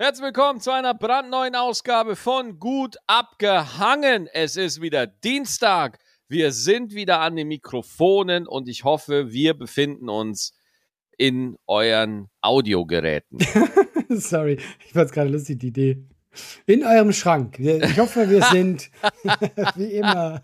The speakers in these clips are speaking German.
Herzlich willkommen zu einer brandneuen Ausgabe von Gut abgehangen. Es ist wieder Dienstag. Wir sind wieder an den Mikrofonen und ich hoffe, wir befinden uns in euren Audiogeräten. Sorry, ich fand es gerade lustig, die Idee. In eurem Schrank. Ich hoffe, wir sind wie immer.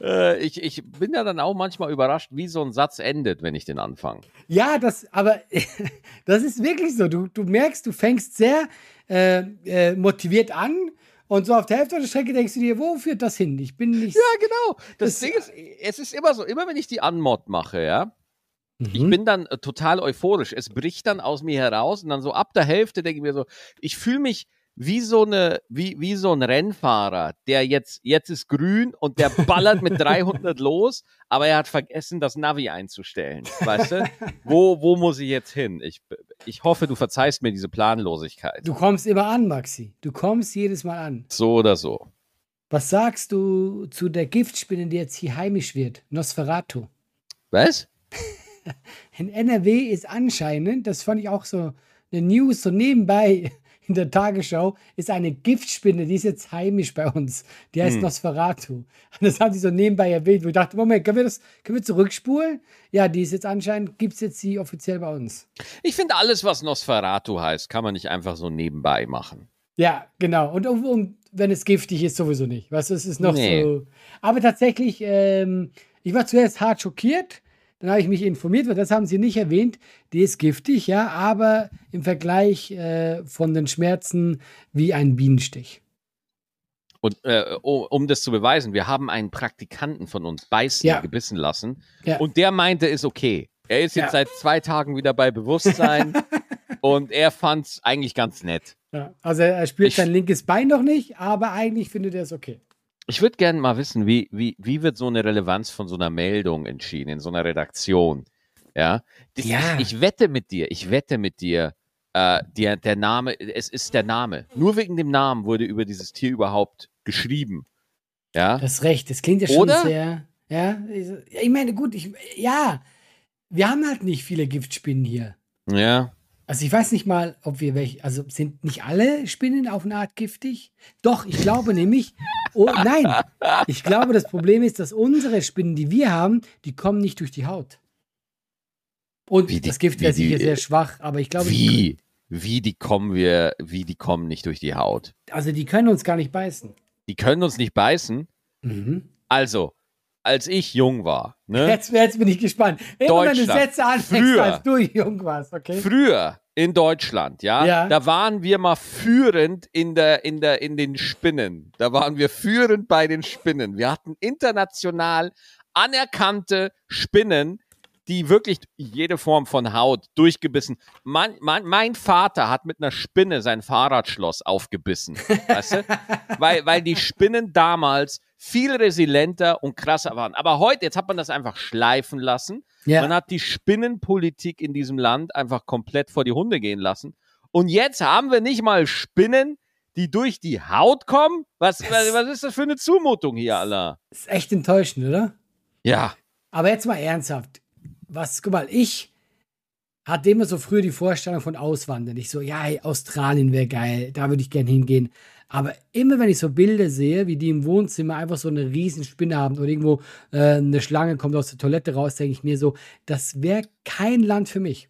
Äh, ich, ich bin ja dann auch manchmal überrascht, wie so ein Satz endet, wenn ich den anfange. Ja, das, aber das ist wirklich so. Du, du merkst, du fängst sehr äh, äh, motiviert an und so auf der Hälfte der Strecke denkst du dir, wo führt das hin? Ich bin nicht. Ja, genau. Das, das Ding ist, es ist immer so, immer wenn ich die Anmod mache, ja, ich mhm. bin dann äh, total euphorisch. Es bricht dann aus mir heraus und dann so ab der Hälfte denke ich mir so, ich fühle mich wie so eine, wie, wie so ein Rennfahrer, der jetzt, jetzt ist grün und der ballert mit 300 los, aber er hat vergessen, das Navi einzustellen. Weißt du? Wo, wo muss ich jetzt hin? Ich, ich hoffe, du verzeihst mir diese Planlosigkeit. Du kommst immer an, Maxi. Du kommst jedes Mal an. So oder so. Was sagst du zu der Giftspinne, die jetzt hier heimisch wird? Nosferatu. Was? In NRW ist anscheinend, das fand ich auch so eine News, so nebenbei, in der Tagesschau ist eine Giftspinne, die ist jetzt heimisch bei uns. Die heißt hm. Nosferatu. Und das haben sie so nebenbei erwähnt, wo ich dachte, Moment, können wir das, können wir zurückspulen? Ja, die ist jetzt anscheinend, gibt es jetzt sie offiziell bei uns. Ich finde, alles, was Nosferatu heißt, kann man nicht einfach so nebenbei machen. Ja, genau. Und, und wenn es giftig ist, sowieso nicht. Weißt du, es ist noch nee. so. Aber tatsächlich, ähm, ich war zuerst hart schockiert dann habe ich mich informiert, weil das haben sie nicht erwähnt. Die ist giftig, ja, aber im Vergleich äh, von den Schmerzen wie ein Bienenstich. Und äh, um das zu beweisen, wir haben einen Praktikanten von uns beißen ja. gebissen lassen ja. und der meinte, ist okay. Er ist jetzt ja. seit zwei Tagen wieder bei Bewusstsein und er fand es eigentlich ganz nett. also er spürt ich, sein linkes Bein noch nicht, aber eigentlich findet er es okay. Ich würde gerne mal wissen, wie, wie, wie wird so eine Relevanz von so einer Meldung entschieden in so einer Redaktion? Ja, ja. Ich, ich, wette mit dir, ich wette mit dir, äh, der, der Name, es ist der Name. Nur wegen dem Namen wurde über dieses Tier überhaupt geschrieben. Ja. Das ist recht, das klingt ja schon Oder? sehr. Ja, ich meine, gut, ich, ja, wir haben halt nicht viele Giftspinnen hier. Ja. Also ich weiß nicht mal, ob wir welche, also sind nicht alle Spinnen auf eine Art giftig? Doch, ich glaube nämlich, oh nein, ich glaube, das Problem ist, dass unsere Spinnen, die wir haben, die kommen nicht durch die Haut. Und die, das Gift wäre sicher sehr schwach, aber ich glaube. Wie? Wie die kommen wir, wie die kommen nicht durch die Haut? Also die können uns gar nicht beißen. Die können uns nicht beißen? Mhm. Also, als ich jung war. Ne? Jetzt, jetzt bin ich gespannt. Immer wenn du Sätze anfängst, früher, als du jung warst, okay? Früher in Deutschland, ja, ja, da waren wir mal führend in der, in der, in den Spinnen. Da waren wir führend bei den Spinnen. Wir hatten international anerkannte Spinnen, die wirklich jede Form von Haut durchgebissen. Mein, mein, mein Vater hat mit einer Spinne sein Fahrradschloss aufgebissen. weißt du? weil, weil die Spinnen damals viel resilienter und krasser waren. Aber heute, jetzt hat man das einfach schleifen lassen. Ja. Man hat die Spinnenpolitik in diesem Land einfach komplett vor die Hunde gehen lassen. Und jetzt haben wir nicht mal Spinnen, die durch die Haut kommen. Was, was, was ist das für eine Zumutung hier, Allah? Ist echt enttäuschend, oder? Ja. Aber jetzt mal ernsthaft. Was, guck mal, ich hatte immer so früher die Vorstellung von Auswandern. Ich so, ja, hey, Australien wäre geil, da würde ich gern hingehen. Aber immer wenn ich so Bilder sehe, wie die im Wohnzimmer einfach so eine riesen Spinne haben oder irgendwo äh, eine Schlange kommt aus der Toilette raus, denke ich mir so, das wäre kein Land für mich.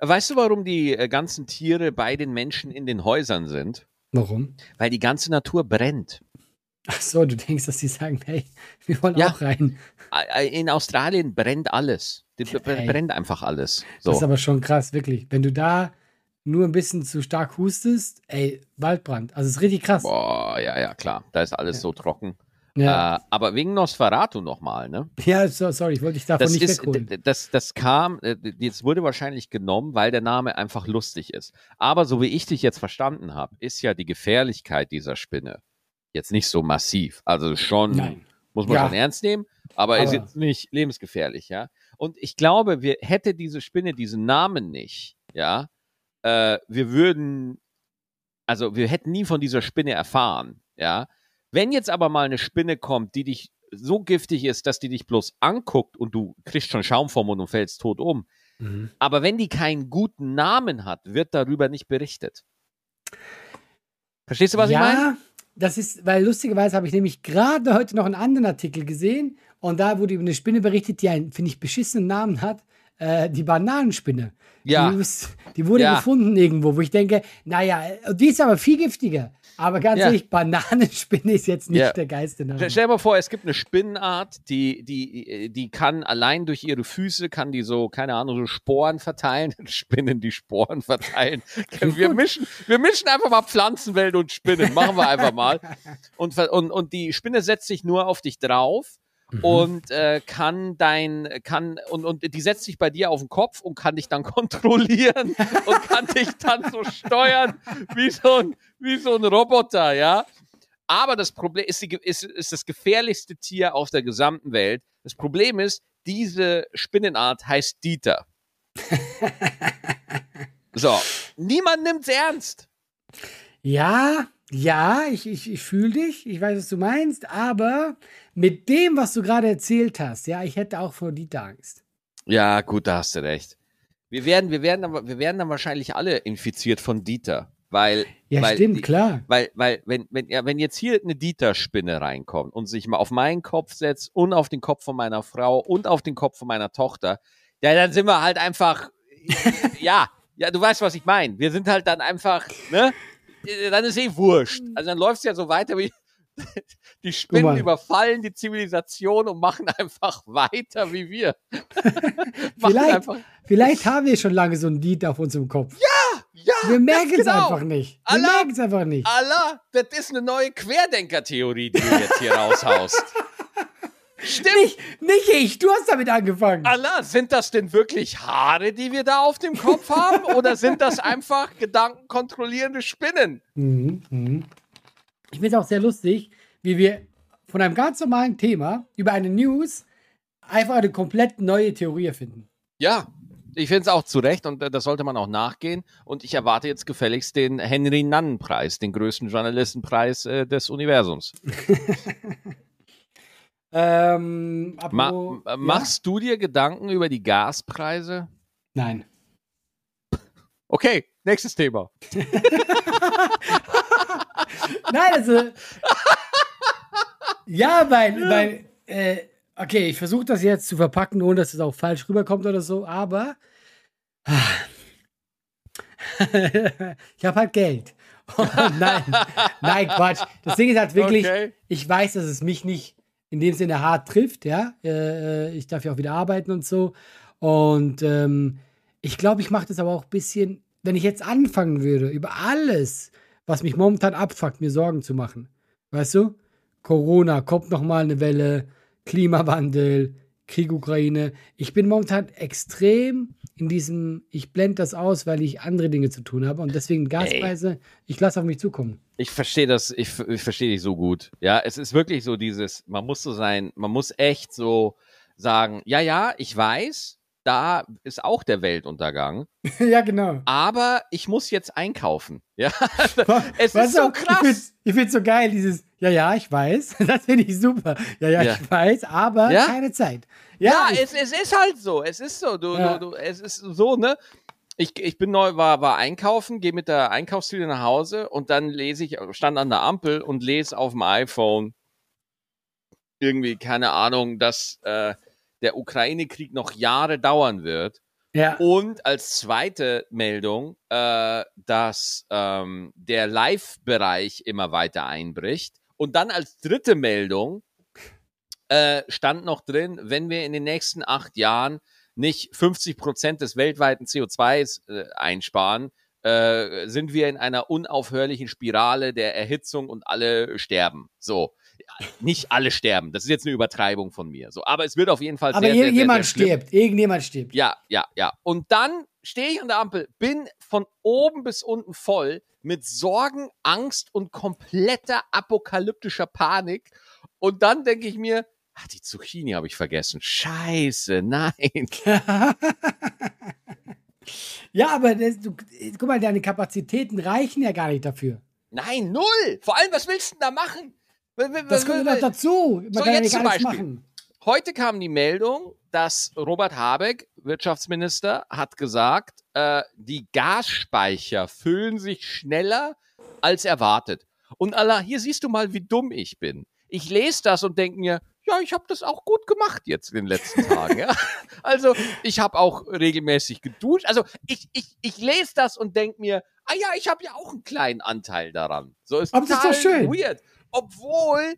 Weißt du, warum die äh, ganzen Tiere bei den Menschen in den Häusern sind? Warum? Weil die ganze Natur brennt. Ach so, du denkst, dass sie sagen, hey, wir wollen ja, auch rein. In Australien brennt alles. Brennt einfach alles. So. Das ist aber schon krass, wirklich. Wenn du da nur ein bisschen zu stark hustest, ey, Waldbrand. Also es ist richtig krass. Boah, ja, ja, klar. Da ist alles ja. so trocken. Ja. Äh, aber wegen Nosferatu nochmal, ne? Ja, so, sorry, ich wollte dich davon das nicht ist, wegholen. Das, das kam, jetzt wurde wahrscheinlich genommen, weil der Name einfach lustig ist. Aber so wie ich dich jetzt verstanden habe, ist ja die Gefährlichkeit dieser Spinne jetzt nicht so massiv. Also schon, Nein. muss man ja. schon ernst nehmen, aber, aber ist jetzt nicht lebensgefährlich, ja? Und ich glaube, wir hätte diese Spinne diesen Namen nicht, ja, äh, wir würden, also wir hätten nie von dieser Spinne erfahren, ja. Wenn jetzt aber mal eine Spinne kommt, die dich so giftig ist, dass die dich bloß anguckt und du kriegst schon Schaum vom Mund und fällst tot um. Mhm. Aber wenn die keinen guten Namen hat, wird darüber nicht berichtet. Verstehst du, was ja, ich meine? Das ist, weil lustigerweise habe ich nämlich gerade heute noch einen anderen Artikel gesehen und da wurde über eine Spinne berichtet, die einen, finde ich, beschissenen Namen hat. Äh, die Bananenspinne. Ja. Die, die wurde Ja. gefunden irgendwo, wo ich denke, naja, die ist aber viel giftiger. Aber ganz Ja. ehrlich, Bananenspinne ist jetzt nicht Ja. der geilste Name. Stell stell dir mal vor, es gibt eine Spinnenart, die, die, die kann allein durch ihre Füße, kann die so, keine Ahnung, so Sporen verteilen. Spinnen, die Sporen verteilen. Wir mischen, wir mischen einfach mal Pflanzenwelt und Spinnen. Machen wir einfach mal. Und, und, und die Spinne setzt sich nur auf dich drauf. Und äh, kann dein, kann, und, und die setzt sich bei dir auf den Kopf und kann dich dann kontrollieren und kann dich dann so steuern wie so ein, wie so ein Roboter, ja. Aber das Problem ist, die, ist, ist das gefährlichste Tier auf der gesamten Welt. Das Problem ist, diese Spinnenart heißt Dieter. so, niemand nimmt's ernst. Ja, ja, ich, ich, ich fühle dich, ich weiß, was du meinst, aber mit dem, was du gerade erzählt hast, ja, ich hätte auch vor Dieter Angst. Ja, gut, da hast du recht. Wir werden, wir werden, aber, wir werden dann wahrscheinlich alle infiziert von Dieter, weil, Ja, weil stimmt, die, klar. Weil, weil, wenn, wenn, ja, wenn jetzt hier eine Dieter-Spinne reinkommt und sich mal auf meinen Kopf setzt und auf den Kopf von meiner Frau und auf den Kopf von meiner Tochter, ja, dann sind wir halt einfach, ja, ja, du weißt, was ich meine. Wir sind halt dann einfach, ne? Dann ist eh wurscht. Also dann läuft es ja so weiter wie die Spinnen überfallen die Zivilisation und machen einfach weiter wie wir. Vielleicht, vielleicht haben wir schon lange so einen Dieter auf unserem Kopf. ja, wir merken es genau. einfach nicht. Wir merken es einfach nicht. Allah, das ist eine neue Querdenker-Theorie, die du jetzt hier raushaust. Stimmt. Nicht, nicht ich, du hast damit angefangen. Allah, sind das denn wirklich Haare, die wir da auf dem Kopf haben? Oder sind das einfach gedankenkontrollierende Spinnen? Mhm, mhm. Ich finde es auch sehr lustig, wie wir von einem ganz normalen Thema über eine News einfach eine komplett neue Theorie erfinden. Ja, ich finde es auch zu Recht und äh, das sollte man auch nachgehen. Und ich erwarte jetzt gefälligst den Henry-Nannen-Preis, den größten Journalistenpreis äh, des Universums. Ähm, Ma machst du dir Gedanken über die Gaspreise? Ja? Nein. Okay, nächstes Thema. Nein, also. ja, weil, weil äh, okay, ich versuche das jetzt zu verpacken, ohne dass es auch falsch rüberkommt oder so, aber ich habe halt Geld. Nein, nein, Quatsch. Das Ding ist halt wirklich, Okay. ich weiß, dass es mich nicht in dem Sinne hart trifft, ja. Äh, ich darf ja auch wieder arbeiten und so. Und ähm, ich glaube, ich mache das aber auch ein bisschen, wenn ich jetzt anfangen würde, über alles, was mich momentan abfuckt, mir Sorgen zu machen. Weißt du? Corona, kommt noch mal eine Welle, Klimawandel, Krieg Ukraine. Ich bin momentan extrem in diesem, ich blende das aus, weil ich andere Dinge zu tun habe und deswegen Gaspreise, ich lasse auf mich zukommen. Ich verstehe das, ich, ich verstehe dich so gut. Ja, es ist wirklich so dieses, man muss so sein, man muss echt so sagen, ja, ja, ich weiß, da ist auch der Weltuntergang, ja, genau. aber ich muss jetzt einkaufen. Ja, es Weißt ist so krass. Ich finde find's so geil, dieses, ja, ja, ich weiß. Das finde ich super. Ja, ja, Ja. ich weiß, aber Ja? keine Zeit. Ja, Ja, ich, es, es ist halt so. Es ist so. Du, Ja. du, du, es ist so, ne? Ich, ich bin neu, war, war einkaufen, gehe mit der Einkaufstüte nach Hause und dann lese ich, stand an der Ampel und lese auf dem iPhone irgendwie, keine Ahnung, dass äh, der Ukraine-Krieg noch Jahre dauern wird. ja, Und als zweite Meldung, äh, dass ähm, der Live-Bereich immer weiter einbricht. Und dann als dritte Meldung äh, stand noch drin, wenn wir in den nächsten acht Jahren nicht 50 Prozent des weltweiten CO2s äh, einsparen, äh, sind wir in einer unaufhörlichen Spirale der Erhitzung und alle sterben. So. Nicht alle sterben. Das ist jetzt eine Übertreibung von mir. So, aber es wird auf jeden Fall aber sehr, je- sehr, sehr, sehr stirbt. Irgendjemand stirbt. Ja, ja, ja. Und dann stehe ich an der Ampel, bin von oben bis unten voll mit Sorgen, Angst und kompletter apokalyptischer Panik. Und dann denke ich mir, ach, die Zucchini habe ich vergessen. Scheiße, nein. ja, aber das, du, guck mal, deine Kapazitäten reichen ja gar nicht dafür. Nein, null. Vor allem, was willst du denn da machen? Das kommt noch dazu. Man So, kann ja jetzt nicht zum Beispiel. machen. Heute kam die Meldung, dass Robert Habeck, Wirtschaftsminister, hat gesagt, äh, die Gasspeicher füllen sich schneller, als erwartet. Und Allah, hier siehst du mal, wie dumm ich bin. Ich lese das und denke mir, ja, ich habe das auch gut gemacht jetzt in den letzten Tagen. Ja? Also ich habe auch regelmäßig geduscht. Also ich, ich, ich lese das und denke mir, ah ja, ich habe ja auch einen kleinen Anteil daran. So ist Aber total das ist doch schön. weird. Obwohl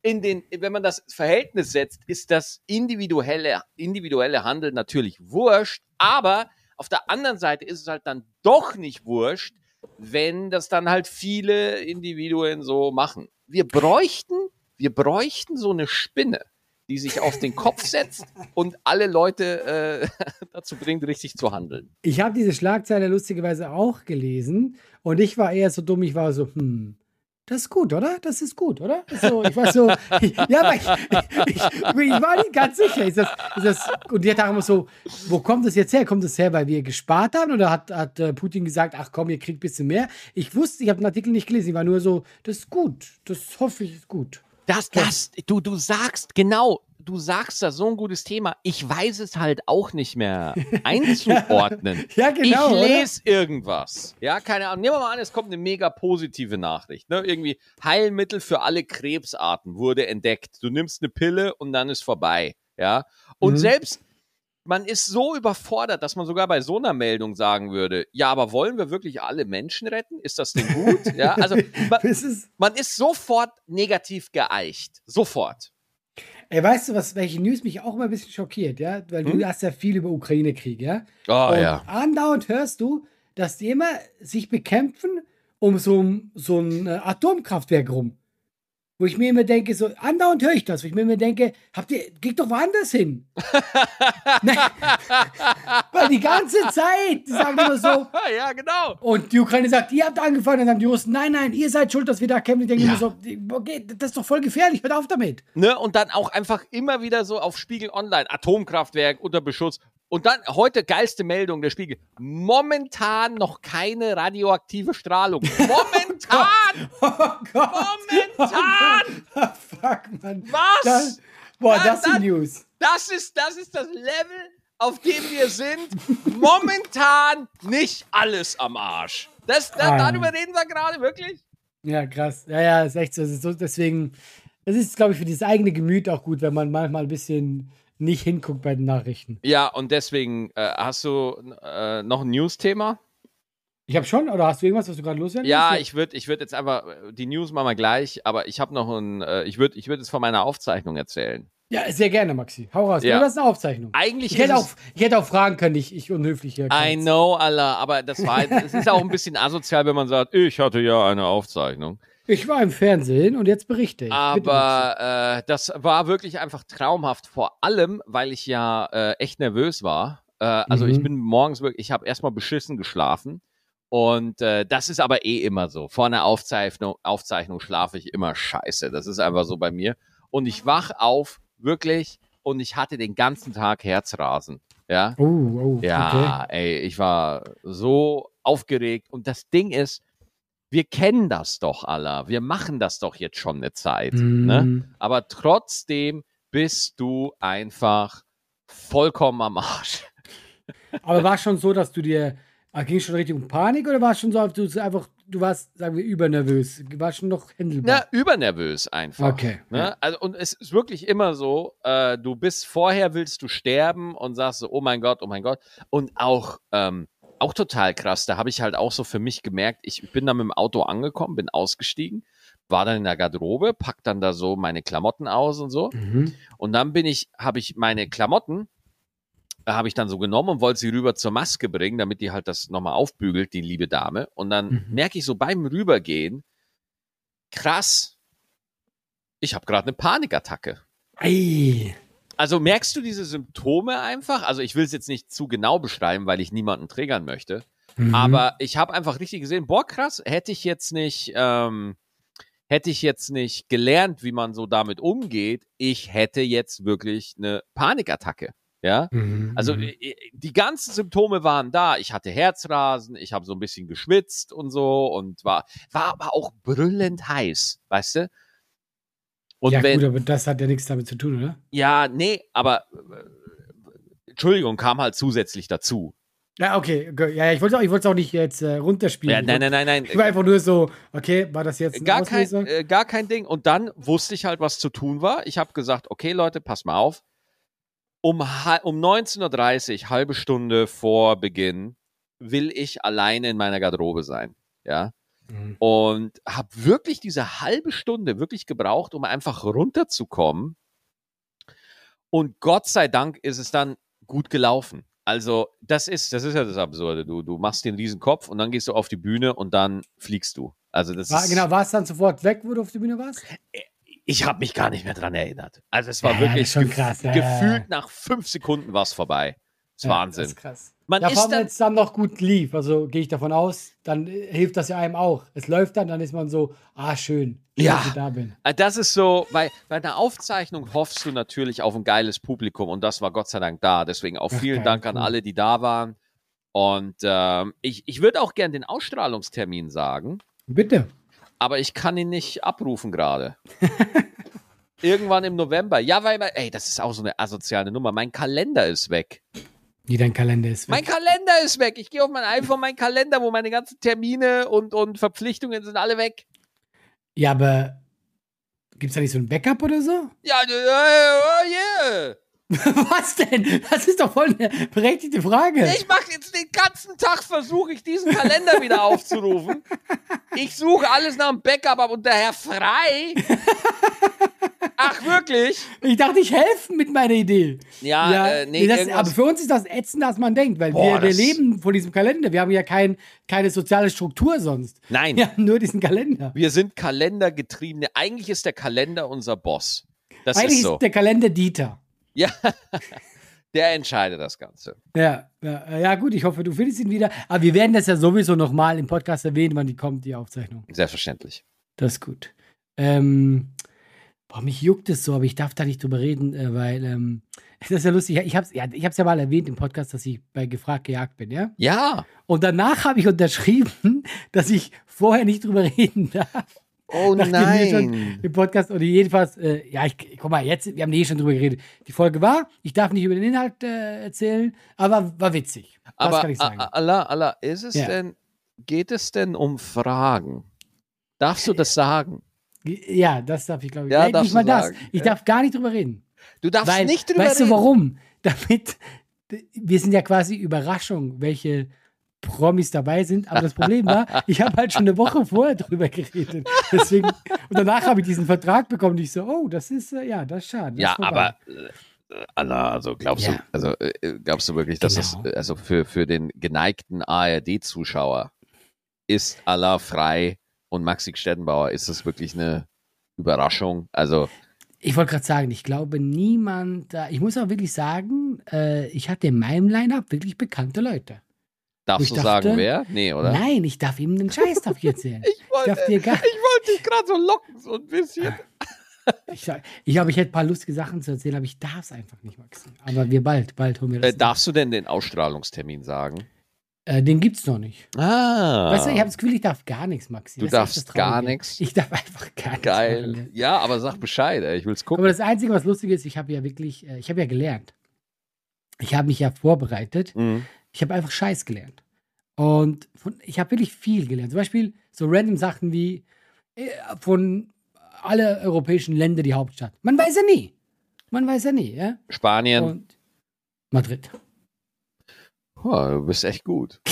in den, wenn man das Verhältnis setzt, ist das individuelle, individuelle Handeln natürlich wurscht, aber auf der anderen Seite ist es halt dann doch nicht wurscht, wenn das dann halt viele Individuen so machen. Wir bräuchten, wir bräuchten so eine Spinne, die sich auf den Kopf setzt und alle Leute äh, dazu bringt, richtig zu handeln. Ich habe diese Schlagzeile lustigerweise auch gelesen und ich war eher so dumm, ich war so, hm, das ist gut, oder? Das ist gut, oder? So, ich war so, ja, aber ich, ich, ich, war nicht ganz sicher. Ist das, ist das, und die immer so, wo kommt das jetzt her? Kommt das her, weil wir gespart haben? Oder hat, hat äh, Putin gesagt, ach komm, ihr kriegt ein bisschen mehr? Ich wusste, ich habe den Artikel nicht gelesen. Ich war nur so, das ist gut. Das hoffe ich ist gut. Das, das, du, du sagst, genau, du sagst da so ein gutes Thema. Ich weiß es halt auch nicht mehr einzuordnen. ja, genau. Ich lese irgendwas. Ja, keine Ahnung. Nehmen wir mal an, es kommt eine mega positive Nachricht. Ne? Irgendwie Heilmittel für alle Krebsarten wurde entdeckt. Du nimmst eine Pille und dann ist vorbei. Ja. Und mhm. selbst man ist so überfordert, dass man sogar bei so einer Meldung sagen würde, ja, aber wollen wir wirklich alle Menschen retten? Ist das denn gut? ja, also man, man ist sofort negativ geeicht. Sofort. Ey, weißt du, was, welche News mich auch immer ein bisschen schockiert, ja? Weil hm? du hast ja viel über Ukraine-Krieg, ja? Oh, Und ja. Andauernd hörst du, dass die immer sich bekämpfen um so, so ein äh, Atomkraftwerk rum. Wo ich mir immer denke, so andauernd höre ich das, wo ich mir immer denke, habt ihr, geht doch woanders hin. Weil die ganze Zeit, die sagen immer so. ja, genau. Und die Ukraine sagt, ihr habt angefangen, dann sagen die Russen, nein, nein, ihr seid schuld, dass wir da kämpfen. Ich denke ja. immer so, okay, das ist doch voll gefährlich, hört auf damit. Ne? Und dann auch einfach immer wieder so auf Spiegel Online, Atomkraftwerk unter Beschuss. Und dann heute geilste Meldung der Spiegel. Momentan noch keine radioaktive Strahlung. Momentan! oh Gott! Momentan! Oh fuck, Mann. Was? Das, boah, das, das ist News. Das ist, das ist das Level, auf dem wir sind. Momentan nicht alles am Arsch. Das, da, darüber reden wir gerade, wirklich? Ja, krass. Ja, ja, ist echt so. Ist so deswegen, das ist, glaube ich, für das eigene Gemüt auch gut, wenn man manchmal ein bisschen nicht hinguckt bei den Nachrichten. Ja, und deswegen äh, hast du äh, noch ein News-Thema? Ich habe schon, oder hast du irgendwas, was du gerade loswerden Ja, willst? ich würde ich würd jetzt einfach, die News machen wir gleich, aber ich habe noch ein, äh, ich würde ich würd jetzt von meiner Aufzeichnung erzählen. Ja, sehr gerne, Maxi. Hau raus. Ja. Du hast eine Aufzeichnung. Eigentlich ich hätte, auch, ich hätte auch fragen können, ich, ich unhöflich hier. I know, Allah, aber das war, es ist auch ein bisschen asozial, wenn man sagt, ich hatte ja eine Aufzeichnung. Ich war im Fernsehen und jetzt berichte ich. Aber äh, das war wirklich einfach traumhaft, vor allem, weil ich ja äh, echt nervös war. Äh, also mhm. ich bin morgens wirklich, ich habe erstmal beschissen geschlafen. Und äh, das ist aber eh immer so. Vor einer Aufzeichnung, Aufzeichnung schlafe ich immer scheiße. Das ist einfach so bei mir. Und ich wach auf, wirklich, und ich hatte den ganzen Tag Herzrasen. Ja. Oh, oh, ja, okay. ey, ich war so aufgeregt. Und das Ding ist, wir kennen das doch alle. Wir machen das doch jetzt schon eine Zeit. Mm. Ne? Mhm. Aber trotzdem bist du einfach vollkommen am Arsch. Aber war es schon so, dass du dir, ah, ging es schon richtig um Panik oder war es schon so, du einfach, du warst, sagen wir, übernervös? War schon noch händelbar? Ja, übernervös einfach. Okay. Ne? Ja. Also, und es ist wirklich immer so, äh, du bist vorher, willst du sterben und sagst so, oh mein Gott, oh mein Gott. Und auch, ähm, auch total krass. Da habe ich halt auch so für mich gemerkt, ich bin dann mit dem Auto angekommen, bin ausgestiegen, war dann in der Garderobe, pack dann da so meine Klamotten aus und so. Mhm. Und dann bin ich, habe ich meine Klamotten, äh, habe ich dann so genommen und wollte sie rüber zur Maske bringen, damit die halt das nochmal aufbügelt, die liebe Dame. Und dann mhm. merke ich so beim Rübergehen, krass, ich habe gerade eine Panikattacke. Ei. Also merkst du diese Symptome einfach? Also ich will es jetzt nicht zu genau beschreiben, weil ich niemanden triggern möchte. Mhm. Aber ich habe einfach richtig gesehen, boah, krass, hätte ich jetzt nicht, ähm, hätte ich jetzt nicht gelernt, wie man so damit umgeht, ich hätte jetzt wirklich eine Panikattacke. Ja, mhm. also mhm. äh, äh, die ganzen Symptome waren da. Ich hatte Herzrasen, ich habe so ein bisschen geschwitzt und so und war, war aber auch brüllend heiß, weißt du? Und ja, wenn, gut, aber das hat ja nichts damit zu tun, oder? Ja, nee, aber äh, Entschuldigung, kam halt zusätzlich dazu. Ja, okay. Ja, ich wollte es auch nicht jetzt äh, runterspielen. Ja, nein, nein, nein, nein. Ich war einfach nur so, okay, war das jetzt gar kein, äh, gar kein Ding. Und dann wusste ich halt, was zu tun war. Ich habe gesagt, okay, Leute, pass mal auf. Um, um 19.30 Uhr, halbe Stunde vor Beginn, will ich alleine in meiner Garderobe sein. Ja. Mhm. Und habe wirklich diese halbe Stunde wirklich gebraucht, um einfach runterzukommen. Und Gott sei Dank ist es dann gut gelaufen. Also, das ist, das ist ja das Absurde. Du, du machst den riesen Kopf und dann gehst du auf die Bühne und dann fliegst du. Also, das war, ist, Genau, war es dann sofort weg, wo du auf die Bühne warst? Ich habe mich gar nicht mehr dran erinnert. Also, es war ja, wirklich schon krass. Ja, gefühlt nach fünf Sekunden war es vorbei. Das ist Wahnsinn. Das ist krass. Man ja, ist wenn es dann noch gut lief, also gehe ich davon aus, dann äh, hilft das ja einem auch. Es läuft dann, dann ist man so, ah, schön, schön ja, dass ich da bin. Äh, das ist so, bei, bei einer Aufzeichnung hoffst du natürlich auf ein geiles Publikum und das war Gott sei Dank da. Deswegen auch vielen Ach, Dank cool. an alle, die da waren. Und ähm, ich, ich würde auch gern den Ausstrahlungstermin sagen. Bitte. Aber ich kann ihn nicht abrufen gerade. Irgendwann im November. Ja, weil, ey, das ist auch so eine asoziale Nummer. Mein Kalender ist weg. Wie dein Kalender ist weg. Mein Kalender ist weg. Ich gehe auf mein iPhone, mein Kalender, wo meine ganzen Termine und, und Verpflichtungen sind alle weg. Ja, aber gibt es da nicht so ein Backup oder so? Ja, uh, yeah. Was denn? Das ist doch voll eine berechtigte Frage. Ich mache jetzt den ganzen Tag, versuche ich diesen Kalender wieder aufzurufen. Ich suche alles nach einem Backup ab und daher frei. Ach, wirklich? Ich dachte, ich helfe mit meiner Idee. Ja, ja äh, nee. Das, aber für uns ist das ätzend, als man denkt, weil Boah, wir, wir leben von diesem Kalender. Wir haben ja kein, keine soziale Struktur sonst. Nein. Wir haben nur diesen Kalender. Wir sind kalendergetriebene. Eigentlich ist der Kalender unser Boss. Das Eigentlich ist, so. ist der Kalender Dieter. Ja, der entscheidet das Ganze. Ja, ja, ja, gut, ich hoffe, du findest ihn wieder. Aber wir werden das ja sowieso nochmal im Podcast erwähnen, wann die kommt, die Aufzeichnung. Selbstverständlich. Das ist gut. Ähm, boah, mich juckt es so, aber ich darf da nicht drüber reden, äh, weil ähm, das ist ja lustig. Ich habe es ja, ja mal erwähnt im Podcast, dass ich bei Gefragt gejagt bin, ja? Ja. Und danach habe ich unterschrieben, dass ich vorher nicht drüber reden darf. Oh nein. Im Podcast oder jedenfalls, äh, ja, ich, guck mal, jetzt, wir haben eh schon drüber geredet. Die Folge war, ich darf nicht über den Inhalt äh, erzählen, aber war witzig. Das aber kann ich sagen. Allah, Allah, ist es ja. denn, geht es denn um Fragen? Darfst du das sagen? Ja, das darf ich, glaube ich. Ja, ja nicht mal das. Ich ja. darf gar nicht drüber reden. Du darfst Weil, nicht drüber weißt reden. Weißt du warum? Damit, wir sind ja quasi Überraschung, welche Promis dabei sind. Aber das Problem war, ich habe halt schon eine Woche vorher drüber geredet. Deswegen, und danach habe ich diesen Vertrag bekommen und ich so, oh, das ist, äh, ja, das ist schade. Das ja, aber äh, Anna, also glaubst ja. du, also äh, glaubst du wirklich, dass genau. das, also für, für den geneigten ARD-Zuschauer ist Allah frei und Maxi Stettenbauer, ist das wirklich eine Überraschung? Also ich wollte gerade sagen, ich glaube niemand, ich muss auch wirklich sagen, äh, ich hatte in meinem Line-Up wirklich bekannte Leute. Darfst du dachte, sagen, wer? Nee, oder? Nein, ich darf ihm einen Scheiß darf ich erzählen. ich wollte, ich, ich wollte dich gerade so locken, so ein bisschen. ich, ich glaube, ich hätte ein paar lustige Sachen zu erzählen, aber ich darf es einfach nicht, Maxi. Aber wir bald, bald holen wir das. Äh, darfst du denn den Ausstrahlungstermin sagen? Äh, den gibt's noch nicht. Ah. Weißt du, ich habe das Gefühl, ich darf gar nichts, Maxi. Du das darfst gar nichts? Ich darf einfach gar nichts. Geil. Ja, aber sag Bescheid, ey. ich will's gucken. Aber das Einzige, was lustig ist, ich habe ja wirklich, äh, ich habe ja gelernt. Ich habe mich ja vorbereitet. Mhm. Ich habe einfach Scheiß gelernt. Und von, ich habe wirklich viel gelernt. Zum Beispiel so random Sachen wie äh, von alle europäischen Länder die Hauptstadt. Man weiß ja nie. Man weiß ja nie, ja. Spanien. Und Madrid. Oh, du bist echt gut.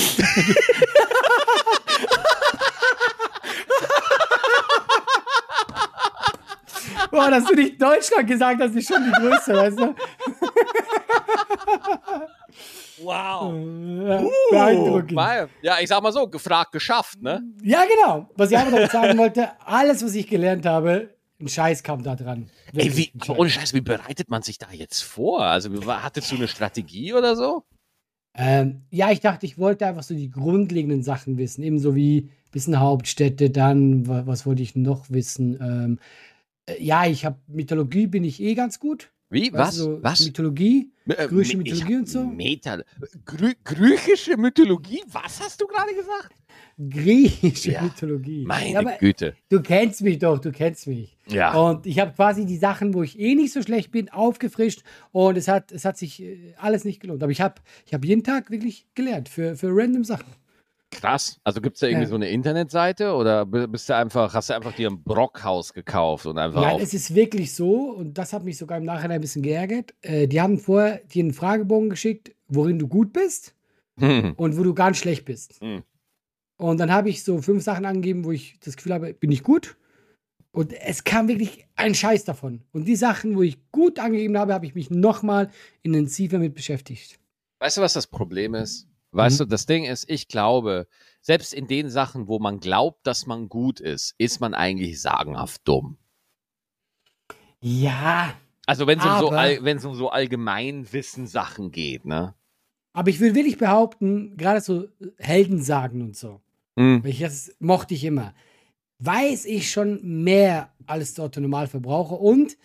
Boah, dass du nicht Deutschland gesagt hast, ist schon die größte, weißt du? Wow. Ja, beeindruckend. Uh, ja, ich sag mal so, gefragt, geschafft, ne? Ja, genau. Was ich einfach sagen wollte, alles, was ich gelernt habe, ein Scheiß kam da dran. Ey, wie, ohne Scheiß, wie bereitet man sich da jetzt vor? Also, hattest du eine Strategie oder so? Ähm, ja, ich dachte, ich wollte einfach so die grundlegenden Sachen wissen. Ebenso wie ein bisschen Hauptstädte, dann, was, was wollte ich noch wissen? Ähm, äh, ja, ich habe Mythologie, bin ich eh ganz gut. Wie? Was? So Was? Mythologie? Äh, griechische Mythologie und so? Meta Grü griechische Mythologie? Was hast du gerade gesagt? Griechische ja. Mythologie. Meine ja, Güte. Du kennst mich doch, du kennst mich. Ja. Und ich habe quasi die Sachen, wo ich eh nicht so schlecht bin, aufgefrischt und es hat, es hat sich äh, alles nicht gelohnt. Aber ich habe ich hab jeden Tag wirklich gelernt für, für random Sachen. Krass. Also gibt es da irgendwie ja. so eine Internetseite oder bist du einfach, hast du einfach dir ein Brockhaus gekauft und einfach. Nein, es ist wirklich so, und das hat mich sogar im Nachhinein ein bisschen geärgert. Äh, die haben vorher dir einen Fragebogen geschickt, worin du gut bist hm. und wo du ganz schlecht bist. Hm. Und dann habe ich so fünf Sachen angegeben, wo ich das Gefühl habe, bin ich gut. Und es kam wirklich ein Scheiß davon. Und die Sachen, wo ich gut angegeben habe, habe ich mich nochmal intensiver mit beschäftigt. Weißt du, was das Problem ist? Weißt mhm. du, das Ding ist, ich glaube, selbst in den Sachen, wo man glaubt, dass man gut ist, ist man eigentlich sagenhaft dumm. Ja. Also wenn es um, so um so Allgemeinwissen-Sachen geht, ne? Aber ich würde wirklich behaupten, gerade so Heldensagen und so, mhm. das mochte ich immer, weiß ich schon mehr als der Normalverbraucher und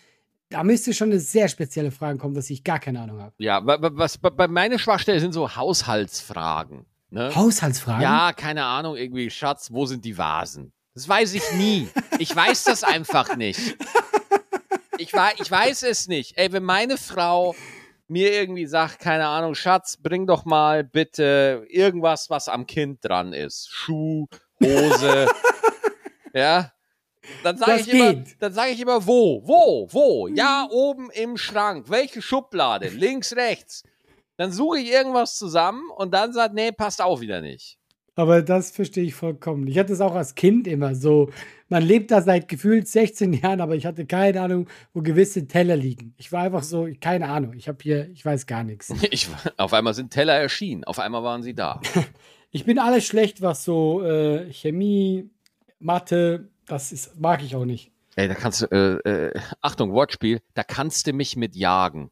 da müsste schon eine sehr spezielle Frage kommen, dass ich gar keine Ahnung habe. Ja, was bei meiner Schwachstelle sind so Haushaltsfragen. Ne? Haushaltsfragen? Ja, keine Ahnung, irgendwie, Schatz, wo sind die Vasen? Das weiß ich nie. Ich weiß das einfach nicht. Ich, ich weiß es nicht. Ey, wenn meine Frau mir irgendwie sagt, keine Ahnung, Schatz, bring doch mal bitte irgendwas, was am Kind dran ist. Schuh, Hose. ja, dann sage ich, immer, dann sag ich immer, wo, wo, wo? Ja, oben im Schrank. Welche Schublade? Links, rechts. Dann suche ich irgendwas zusammen und dann sagt, nee, passt auch wieder nicht. Aber das verstehe ich vollkommen. Ich hatte es auch als Kind immer so. Man lebt da seit gefühlt 16 Jahren, aber ich hatte keine Ahnung, wo gewisse Teller liegen. Ich war einfach so, keine Ahnung. Ich habe hier, ich weiß gar nichts. Ich, auf einmal sind Teller erschienen. Auf einmal waren sie da. ich bin alles schlecht, was so äh, Chemie, Mathe, das ist, mag ich auch nicht. Ey, da kannst du, äh, äh, Achtung, Wortspiel, da kannst du mich mit jagen.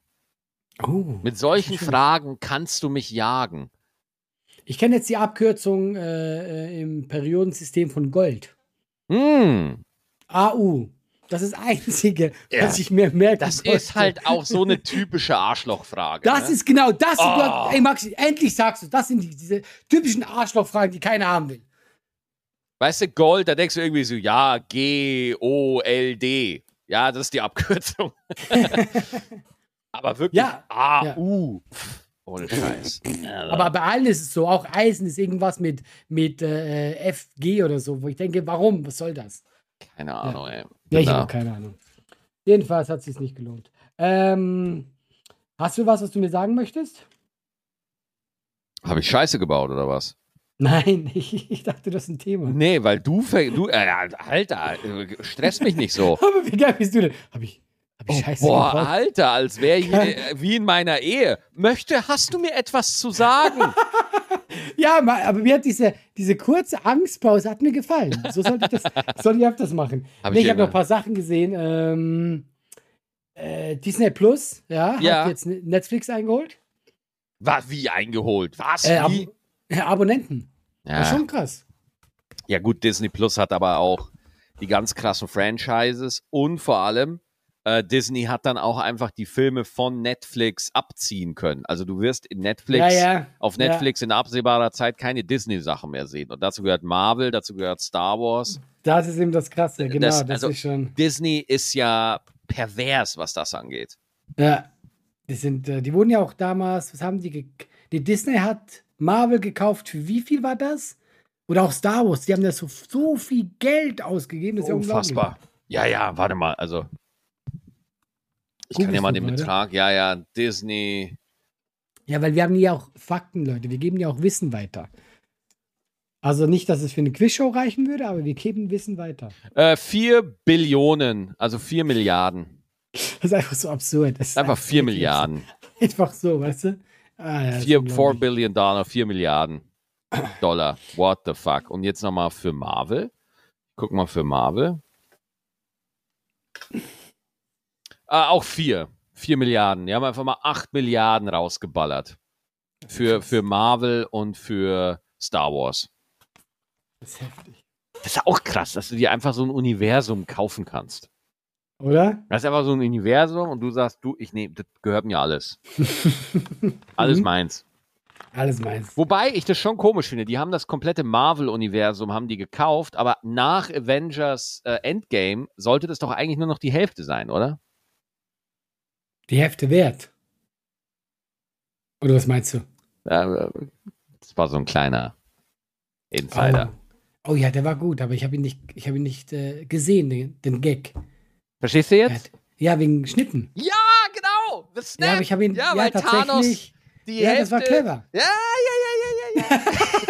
Oh, mit solchen Fragen kannst du mich jagen. Ich kenne jetzt die Abkürzung äh, äh im Periodensystem von Gold. Hm. AU. Das ist das Einzige, ja. was ich mir merke. Das ist halt auch so eine typische Arschlochfrage. Das ne? ist genau das. Oh. ey, Maxi, endlich sagst du, das sind die, diese typischen Arschlochfragen, die keiner haben will. Weißt du, Gold, da denkst du irgendwie so, ja, G-O-L-D. Ja, das ist die Abkürzung. Aber wirklich ja, A-U. Ja. Ohne Scheiß. Aber bei allen ist es so, auch Eisen ist irgendwas mit, mit äh, FG oder so, wo ich denke, warum? Was soll das? Keine Ahnung, ja. ey. Ja, ich habe keine Ahnung. Jedenfalls hat es sich nicht gelohnt. Ähm, hast du was, was du mir sagen möchtest? Habe ich Scheiße gebaut oder was? Nein, ich, ich, dachte, das ist ein Thema. Nee, weil du, du äh, Alter, stress mich nicht so. Aber wie geil bist du denn? Hab ich, hab ich oh, Scheiße Boah, gebraucht? Alter, als wäre ich äh, wie in meiner Ehe. Möchte, hast du mir etwas zu sagen? ja, aber mir hat diese, diese kurze Angstpause hat mir gefallen. So sollte ich das, sollte ich öfters machen. Hab nee, ich, ich habe noch ein paar Sachen gesehen. Ähm, äh, Disney Plus, ja, ja, hat jetzt Netflix eingeholt. Was, wie eingeholt? Was? Äh, wie? Ja, Abonnenten. Ja. Das ist schon krass. Ja, gut, Disney Plus hat aber auch die ganz krassen Franchises und vor allem äh, Disney hat dann auch einfach die Filme von Netflix abziehen können. Also du wirst in Netflix, ja, ja. auf Netflix in absehbarer Zeit keine Disney-Sachen mehr sehen. Und dazu gehört Marvel, dazu gehört Star Wars. Das ist eben das Krasse, genau. Das, das also ist schon. Disney ist ja pervers, was das angeht. Ja, die sind, äh, die wurden ja auch damals, was haben die, die Disney hat Marvel gekauft. Für wie viel war das? Oder auch Star Wars. Die haben da so, so viel Geld ausgegeben. Das ist Unfassbar. Ja, ja, warte mal. Also, ich Guck kann ja mal den Betrag. Ja, ja, Disney. Ja, weil wir haben ja auch Fakten, Leute. Wir geben ja auch Wissen weiter. Also nicht, dass es für eine Quizshow reichen würde, aber wir geben Wissen weiter. Äh, 4 Billionen, also 4 Milliarden. Das ist einfach so absurd. Das ist einfach 4 Milliarden. Einfach so, weißt du? Ah, ja, 4, 4 Billion Dollar, 4 Milliarden Dollar. What the fuck? Und jetzt nochmal für Marvel. Guck mal für Marvel. Ah, auch 4. 4 Milliarden. Die haben einfach mal 8 Milliarden rausgeballert. Für, für Marvel und für Star Wars. Das ist heftig. Das ist auch krass, dass du dir einfach so ein Universum kaufen kannst. Oder? Das ist einfach so ein Universum und du sagst, du, ich nehme, das gehört mir alles. alles meins. Alles meins. Wobei ich das schon komisch finde. Die haben das komplette Marvel-Universum haben die gekauft, aber nach Avengers äh, Endgame sollte das doch eigentlich nur noch die Hälfte sein, oder? Die Hälfte wert. Oder was meinst du? Ja, das war so ein kleiner Insider. Oh, oh ja, der war gut, aber ich habe ihn nicht, ich hab ihn nicht äh, gesehen, den, den Gag. Verstehst du jetzt? Ja, wegen Schnitten. Ja, genau. Ja, aber ich habe ihn ja, ja tatsächlich. Thanos die ja, Hälfte, das war clever. Ja, ja, ja, ja, ja,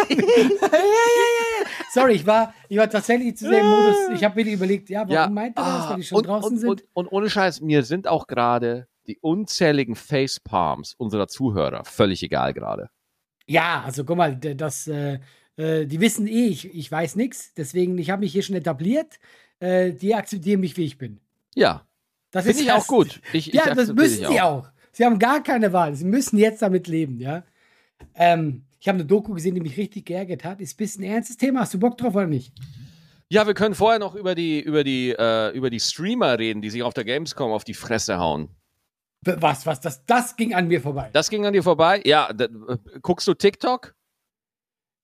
ja. Sorry, ich war, ich war tatsächlich zu sehr im Modus. Ich habe mir überlegt, ja, warum ja. meint er das, weil die schon und, draußen und, sind? Und, und ohne Scheiß, mir sind auch gerade die unzähligen Facepalms unserer Zuhörer völlig egal gerade. Ja, also guck mal, das, äh, äh, die wissen eh, ich, ich weiß nichts, deswegen, ich habe mich hier schon etabliert. Äh, die akzeptieren mich, wie ich bin. Ja. Das ist ich auch gut. Ich, ja, das müssen sie auch. auch. Sie haben gar keine Wahl. Sie müssen jetzt damit leben, ja. Ähm, ich habe eine Doku gesehen, die mich richtig geärgert hat. Ist ein bisschen ein ernstes Thema. Hast du Bock drauf oder nicht? Ja, wir können vorher noch über die, über die, äh, über die Streamer reden, die sich auf der Gamescom auf die Fresse hauen. Was, was, das, das ging an mir vorbei. Das ging an dir vorbei? Ja, da, äh, guckst du TikTok?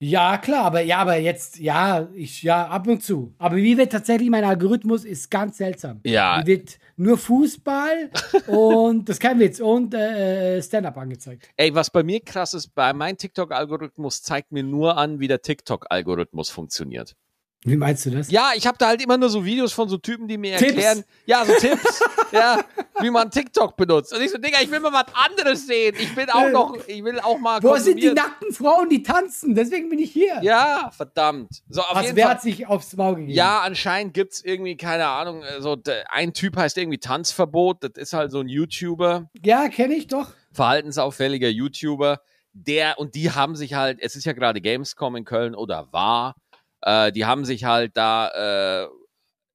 Ja, klar, aber ja, aber jetzt, ja, ich, ja, ab und zu. Aber wie wird tatsächlich mein Algorithmus ist ganz seltsam. Ja. Wie wird nur Fußball und das kein Witz und äh, Stand-up angezeigt. Ey, was bei mir krass ist, bei meinem TikTok-Algorithmus zeigt mir nur an, wie der TikTok-Algorithmus funktioniert. Wie meinst du das? Ja, ich habe da halt immer nur so Videos von so Typen, die mir Tipps. erklären, ja, so Tipps, ja, wie man TikTok benutzt. Und ich so, Digga, ich will mal was anderes sehen. Ich bin auch noch, ich will auch mal. Wo sind die nackten Frauen, die tanzen? Deswegen bin ich hier. Ja, verdammt. So, auf also, wer Fall, hat sich aufs Maul gegeben? Ja, anscheinend gibt's irgendwie, keine Ahnung, äh, so ein Typ heißt irgendwie Tanzverbot. Das ist halt so ein YouTuber. Ja, kenne ich doch. Verhaltensauffälliger YouTuber. Der, und die haben sich halt, es ist ja gerade Gamescom in Köln oder war äh, die haben sich halt da äh,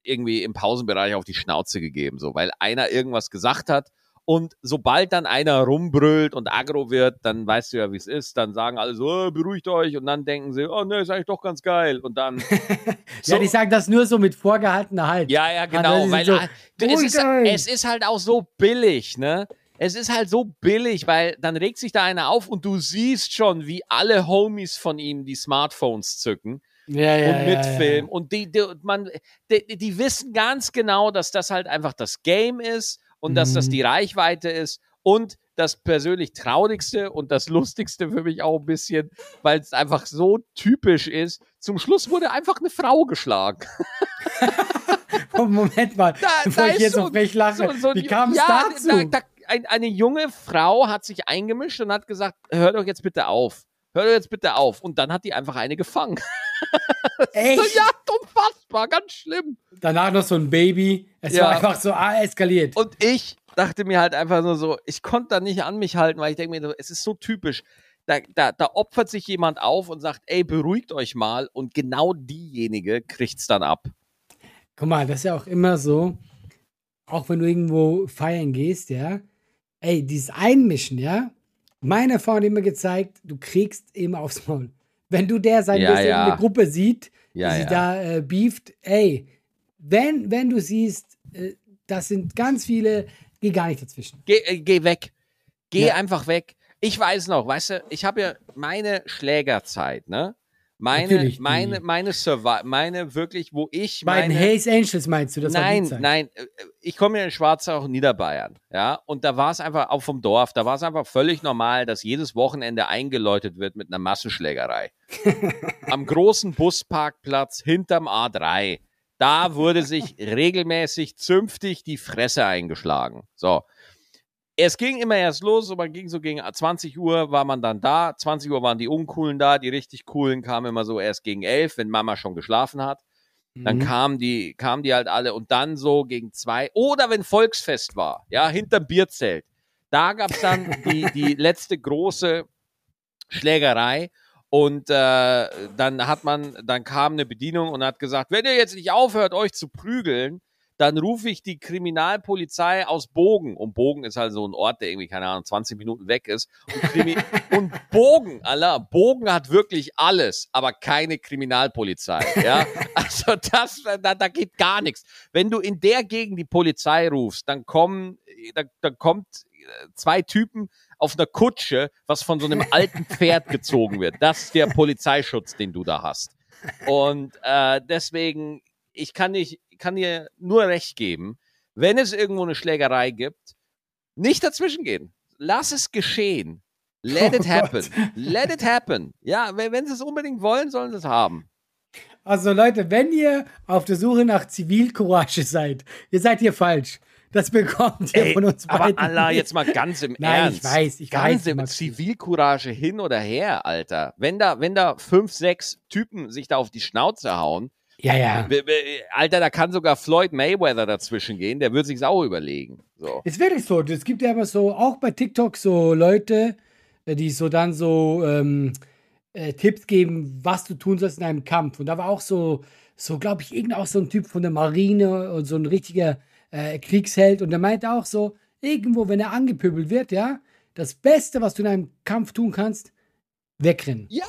irgendwie im Pausenbereich auf die Schnauze gegeben, so, weil einer irgendwas gesagt hat. Und sobald dann einer rumbrüllt und aggro wird, dann weißt du ja, wie es ist. Dann sagen alle so, oh, beruhigt euch. Und dann denken sie, oh ne, ist eigentlich doch ganz geil. Und dann. so. ja, die sagen das nur so mit vorgehaltener Halt. Ja, ja, genau. Also, weil so, es, ist, es ist halt auch so billig, ne? Es ist halt so billig, weil dann regt sich da einer auf und du siehst schon, wie alle Homies von ihm die Smartphones zücken ja, ja, und mitfilmen. Ja, und die, die, man, die, die, wissen ganz genau, dass das halt einfach das Game ist und mhm. dass das die mhm. Reichweite ist. Und das persönlich Traurigste und das Lustigste für mich auch ein bisschen, weil es einfach so typisch ist. Zum Schluss wurde einfach eine Frau geschlagen. Moment mal, da, bevor da ich jetzt so, auf mich lache, so, so, wie kam es ja, dazu? Da, da, ein, eine junge Frau hat sich eingemischt und hat gesagt, hör doch jetzt bitte auf. Hör jetzt bitte auf. Und dann hat die einfach eine gefangen. Echt? ja, unfassbar, ganz schlimm. Danach noch so ein Baby. Es ja. war einfach so ah, eskaliert. Und ich dachte mir halt einfach nur so, ich konnte da nicht an mich halten, weil ich denke mir, es ist so typisch. Da, da, da opfert sich jemand auf und sagt, ey, beruhigt euch mal. Und genau diejenige kriegt es dann ab. Guck mal, das ist ja auch immer so, auch wenn du irgendwo feiern gehst, ja. Ey, dieses Einmischen, ja. Meine Frau hat immer gezeigt, du kriegst immer aufs Maul. Wenn du der sein ja, willst, ja. eine Gruppe sieht, ja, die ja. da äh, beeft, ey, wenn, wenn du siehst, äh, das sind ganz viele, geh gar nicht dazwischen. Geh, äh, geh weg. Geh einfach weg. Ich weiß noch, weißt du, ich habe ja meine Schlägerzeit, ne? Meine, Natürlich, meine, meine Survival, meine wirklich, wo ich meine. Bei den Hayes Angels meinst du das? Nein, nein. Äh, ich komme ja in Schwarzach, Niederbayern, ja. Und da war es einfach auch vom Dorf. Da war es einfach völlig normal, dass jedes Wochenende eingeläutet wird mit einer Massenschlägerei. Am großen Busparkplatz hinterm A3. Da wurde sich regelmäßig zünftig die Fresse eingeschlagen. So es ging immer erst los, und man ging so gegen 20 Uhr war man dann da. 20 Uhr waren die Uncoolen da, die richtig coolen kamen immer so erst gegen 11, wenn Mama schon geschlafen hat. Dann mhm. kamen die, kamen die halt alle und dann so gegen zwei oder wenn Volksfest war, ja, hinterm Bierzelt. Da gab's dann die, die letzte große Schlägerei und äh, dann hat man, dann kam eine Bedienung und hat gesagt, wenn ihr jetzt nicht aufhört, euch zu prügeln, dann rufe ich die Kriminalpolizei aus Bogen. Und Bogen ist halt so ein Ort, der irgendwie, keine Ahnung, 20 Minuten weg ist. Und, und Bogen, Allah, Bogen hat wirklich alles, aber keine Kriminalpolizei. Ja, also das, da, da geht gar nichts. Wenn du in der Gegend die Polizei rufst, dann kommen, da, da kommt äh, zwei Typen auf einer Kutsche, was von so einem alten Pferd gezogen wird. Das ist der Polizeischutz, den du da hast. Und äh, deswegen, ich kann, nicht, kann dir nur recht geben, wenn es irgendwo eine Schlägerei gibt, nicht dazwischen gehen. Lass es geschehen. Let oh it happen. Gott. Let it happen. Ja, wenn, wenn sie es unbedingt wollen, sollen sie es haben. Also Leute, wenn ihr auf der Suche nach Zivilcourage seid, ihr seid hier falsch. Das bekommt ihr Ey, von uns beiden. Aber Allah, jetzt mal ganz im Nein, Ernst. ich weiß, ich ganz weiß. Im Zivilcourage hin oder her, Alter. Wenn da, wenn da fünf, sechs Typen sich da auf die Schnauze hauen, ja, ja. Alter, da kann sogar Floyd Mayweather dazwischen gehen, der würde sich's auch überlegen. So. Ist wirklich so. Es gibt ja immer so, auch bei TikTok so Leute, äh, die so dann so ähm, äh, Tipps geben, was du tun sollst in einem Kampf. Und da war auch so, so glaube ich, irgend auch so ein Typ von der Marine und so ein richtiger äh, Kriegsheld und der meinte auch so, irgendwo, wenn er angepöbelt wird, ja, das Beste, was du in einem Kampf tun kannst, wegrennen. Ja.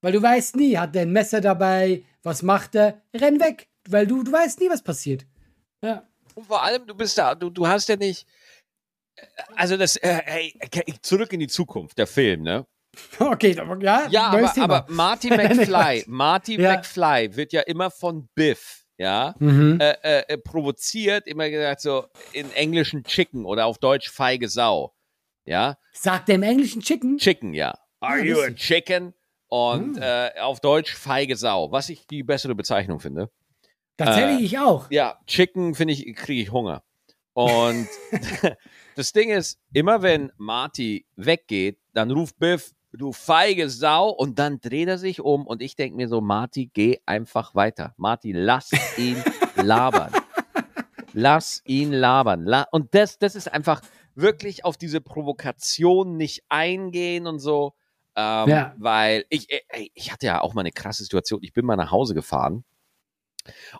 Weil du weißt nie, hat der ein Messer dabei, was macht er? Renn weg, weil du, du weißt nie, was passiert. Ja. Und vor allem, du bist da, du, du hast ja nicht, also das, äh, hey, zurück in die Zukunft, der Film, ne? Okay, ja. Ja, aber, aber Marty McFly, Marty ja. McFly wird ja immer von Biff ja, mhm. äh, äh, provoziert, immer gesagt so in englischen Chicken oder auf Deutsch feige Sau. Ja. Sagt er im englischen Chicken? Chicken, ja. Are you a chicken? Und mhm. äh, auf Deutsch feige Sau, was ich die bessere Bezeichnung finde. Tatsächlich äh, ich auch. Ja, Chicken finde ich, kriege ich Hunger. Und das Ding ist, immer wenn Marty weggeht, dann ruft Biff, du feige Sau. Und dann dreht er sich um und ich denke mir so, Marty, geh einfach weiter. Marty, lass ihn labern. Lass ihn labern. La und das, das ist einfach wirklich auf diese Provokation nicht eingehen und so. Ähm, ja. Weil ich, ey, ich hatte ja auch mal eine krasse Situation. Ich bin mal nach Hause gefahren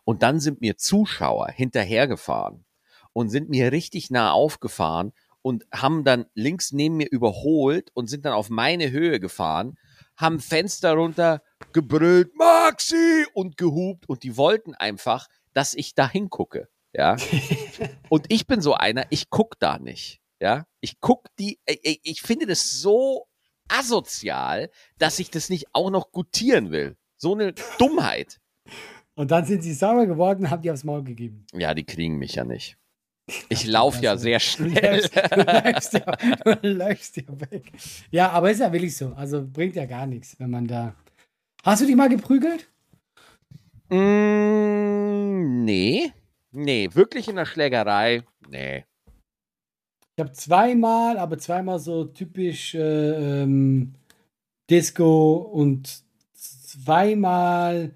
und dann sind mir Zuschauer hinterhergefahren und sind mir richtig nah aufgefahren und haben dann links neben mir überholt und sind dann auf meine Höhe gefahren, haben Fenster runter gebrüllt, Maxi und gehupt und die wollten einfach, dass ich da hingucke, ja. und ich bin so einer, ich guck da nicht, ja. Ich guck die, ich, ich finde das so asozial, dass ich das nicht auch noch gutieren will. So eine Dummheit. Und dann sind sie sauer geworden und haben die aufs Maul gegeben. Ja, die kriegen mich ja nicht. Ich laufe ja sehr schnell. Du läufst, ja, ja weg. Ja, aber ist ja wirklich so. Also bringt ja gar nichts, wenn man da. Hast du dich mal geprügelt? Mm, nee. Nee, wirklich in der Schlägerei? Nee. Ich habe zweimal, aber zweimal so typisch äh, ähm, Disco und zweimal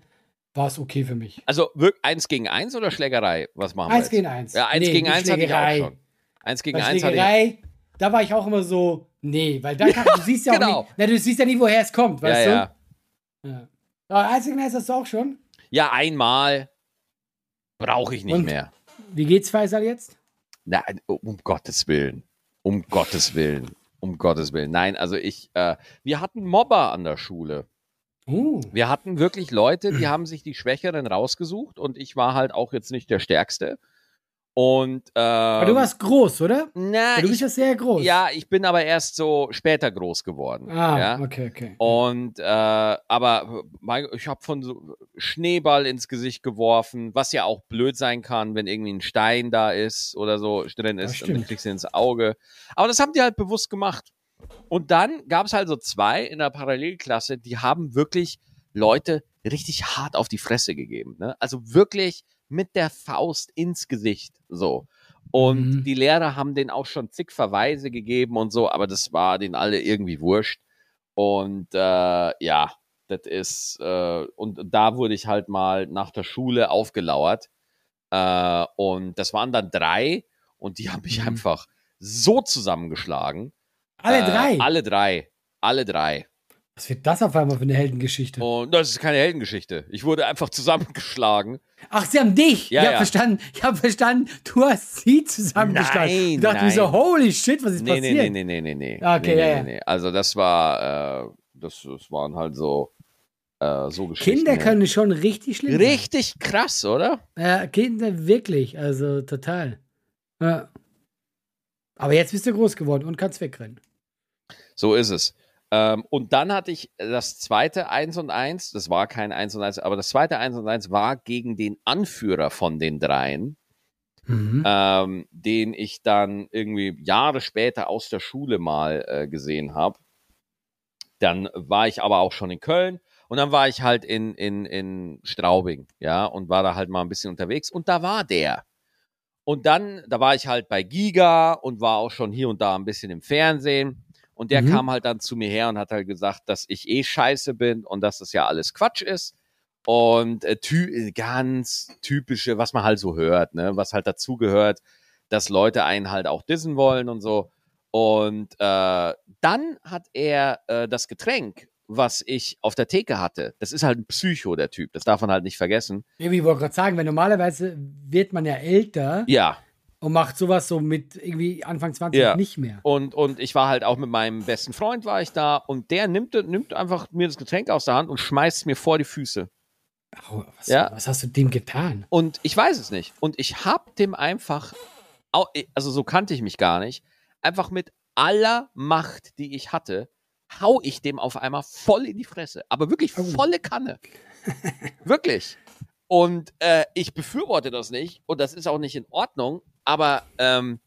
war es okay für mich. Also eins gegen eins oder Schlägerei? Was machen wir? Eins gegen eins. Ja, eins nee, gegen eins hatte ich auch schon. Eins gegen Bei eins Schlägerei, hatte ich. Da war ich auch immer so, nee, weil da kann, du siehst ja genau. auch nicht, na, du siehst ja nicht, woher es kommt, weißt ja, du? Ja. ja. Aber eins gegen eins hast du auch schon? Ja, einmal brauche ich nicht Und mehr. Wie geht's Faisal jetzt? Nein, um Gottes Willen. Um Gottes Willen. Um Gottes Willen. Nein, also ich, äh, wir hatten Mobber an der Schule. Uh. Wir hatten wirklich Leute, die haben sich die Schwächeren rausgesucht und ich war halt auch jetzt nicht der Stärkste. Und ähm, aber du warst groß, oder? Na, du bist ja sehr groß. Ja, ich bin aber erst so später groß geworden. Ah, ja? okay, okay. Und äh, aber ich habe von so Schneeball ins Gesicht geworfen, was ja auch blöd sein kann, wenn irgendwie ein Stein da ist oder so drin ist und dann kriegst du ins Auge. Aber das haben die halt bewusst gemacht. Und dann gab es halt so zwei in der Parallelklasse, die haben wirklich Leute richtig hart auf die Fresse gegeben. Ne? Also wirklich mit der Faust ins Gesicht. So. Und mhm. die Lehrer haben denen auch schon zig Verweise gegeben und so, aber das war denen alle irgendwie wurscht. Und äh, ja, das ist, äh, und da wurde ich halt mal nach der Schule aufgelauert. Äh, und das waren dann drei und die haben mich mhm. einfach so zusammengeschlagen alle äh, drei? Alle drei. Alle drei. Was wird das auf einmal für eine Heldengeschichte? Und das ist keine Heldengeschichte. Ich wurde einfach zusammengeschlagen. Ach, sie haben dich. Ja, ich habe ja. verstanden. Ich habe verstanden. Du hast sie zusammengeschlagen. Nein, ich dachte nein. mir so, holy shit, was ist nee, passiert? Nee, nee, nee, nee, nee, Okay, nee, ja, nee, ja. Also das war, äh, das, das waren halt so, äh, so Geschichten. Kinder können schon richtig schlimm sein. Richtig krass, oder? Ja, Kinder wirklich, also total. Ja. Aber jetzt bist du groß geworden und kannst wegrennen. So ist es. Ähm, und dann hatte ich das zweite 1 und 1, das war kein 1 und 1, aber das zweite 1 und 1 war gegen den Anführer von den dreien, mhm. ähm, den ich dann irgendwie Jahre später aus der Schule mal äh, gesehen habe. Dann war ich aber auch schon in Köln und dann war ich halt in, in, in Straubing, ja, und war da halt mal ein bisschen unterwegs und da war der. Und dann, da war ich halt bei Giga und war auch schon hier und da ein bisschen im Fernsehen. Und der mhm. kam halt dann zu mir her und hat halt gesagt, dass ich eh scheiße bin und dass das ja alles Quatsch ist. Und äh, ty ganz typische, was man halt so hört, ne? was halt dazugehört, dass Leute einen halt auch dissen wollen und so. Und äh, dann hat er äh, das Getränk, was ich auf der Theke hatte. Das ist halt ein Psycho, der Typ. Das darf man halt nicht vergessen. Ja, ich wollte gerade sagen, weil normalerweise wird man ja älter. Ja. Und macht sowas so mit irgendwie Anfang 20 ja. nicht mehr. Und, und ich war halt auch mit meinem besten Freund war ich da und der nimmt, nimmt einfach mir das Getränk aus der Hand und schmeißt es mir vor die Füße. Oh, was, ja. was hast du dem getan? Und ich weiß es nicht. Und ich hab dem einfach, also so kannte ich mich gar nicht, einfach mit aller Macht, die ich hatte, hau ich dem auf einmal voll in die Fresse. Aber wirklich oh. volle Kanne. wirklich. Und äh, ich befürworte das nicht und das ist auch nicht in Ordnung, aber ähm,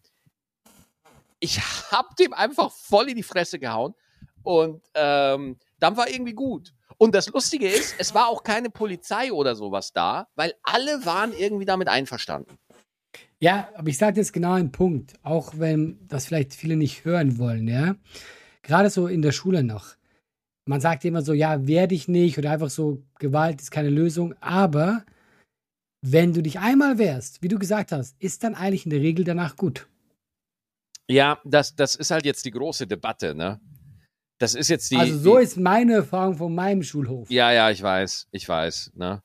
ich hab dem einfach voll in die Fresse gehauen und ähm, dann war irgendwie gut. Und das Lustige ist, es war auch keine Polizei oder sowas da, weil alle waren irgendwie damit einverstanden. Ja, aber ich sage jetzt genau einen Punkt, auch wenn das vielleicht viele nicht hören wollen, ja. Gerade so in der Schule noch. Man sagt immer so, ja, wehr dich nicht oder einfach so, Gewalt ist keine Lösung, aber wenn du dich einmal wehrst, wie du gesagt hast, ist dann eigentlich in der Regel danach gut. Ja, das, das ist halt jetzt die große Debatte, ne? Das ist jetzt die. Also so die, ist meine Erfahrung von meinem Schulhof. Ja, ja, ich weiß, ich weiß, ne?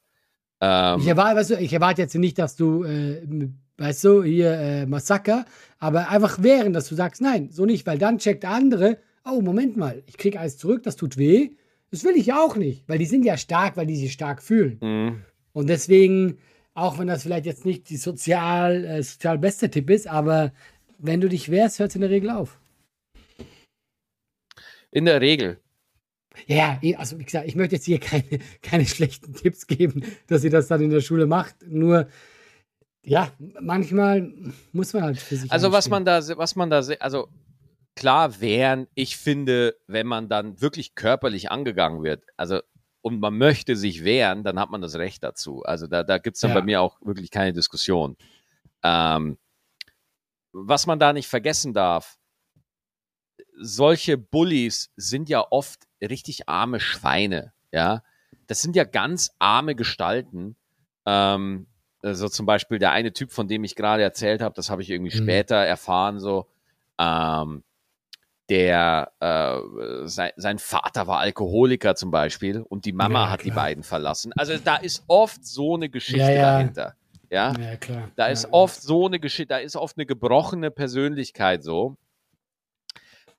Ähm, ich, erwarte, weißt du, ich erwarte jetzt nicht, dass du, äh, weißt du, hier äh, Massaker, aber einfach wehren, dass du sagst, nein, so nicht, weil dann checkt der andere, oh, Moment mal, ich krieg alles zurück, das tut weh. Das will ich ja auch nicht, weil die sind ja stark, weil die sich stark fühlen. Mhm. Und deswegen auch wenn das vielleicht jetzt nicht die sozial, äh, sozial beste Tipp ist, aber wenn du dich wehrst, hört es in der Regel auf. In der Regel. Ja, eh, also wie gesagt, ich möchte jetzt hier keine, keine schlechten Tipps geben, dass ihr das dann in der Schule macht. Nur, ja, manchmal muss man halt für sich. Also was man da, was man da, also klar wären, ich finde, wenn man dann wirklich körperlich angegangen wird, also und man möchte sich wehren, dann hat man das Recht dazu. Also da, da gibt es dann ja. bei mir auch wirklich keine Diskussion. Ähm, was man da nicht vergessen darf, solche Bullies sind ja oft richtig arme Schweine, ja. Das sind ja ganz arme Gestalten. Ähm, also zum Beispiel der eine Typ, von dem ich gerade erzählt habe, das habe ich irgendwie mhm. später erfahren, so, ähm, der äh, sein, sein, Vater war Alkoholiker zum Beispiel und die Mama ja, hat die beiden verlassen. Also da ist oft so eine Geschichte ja, ja. dahinter. Ja, ja klar. Da ist oft so eine Geschichte, da ist oft eine gebrochene Persönlichkeit so.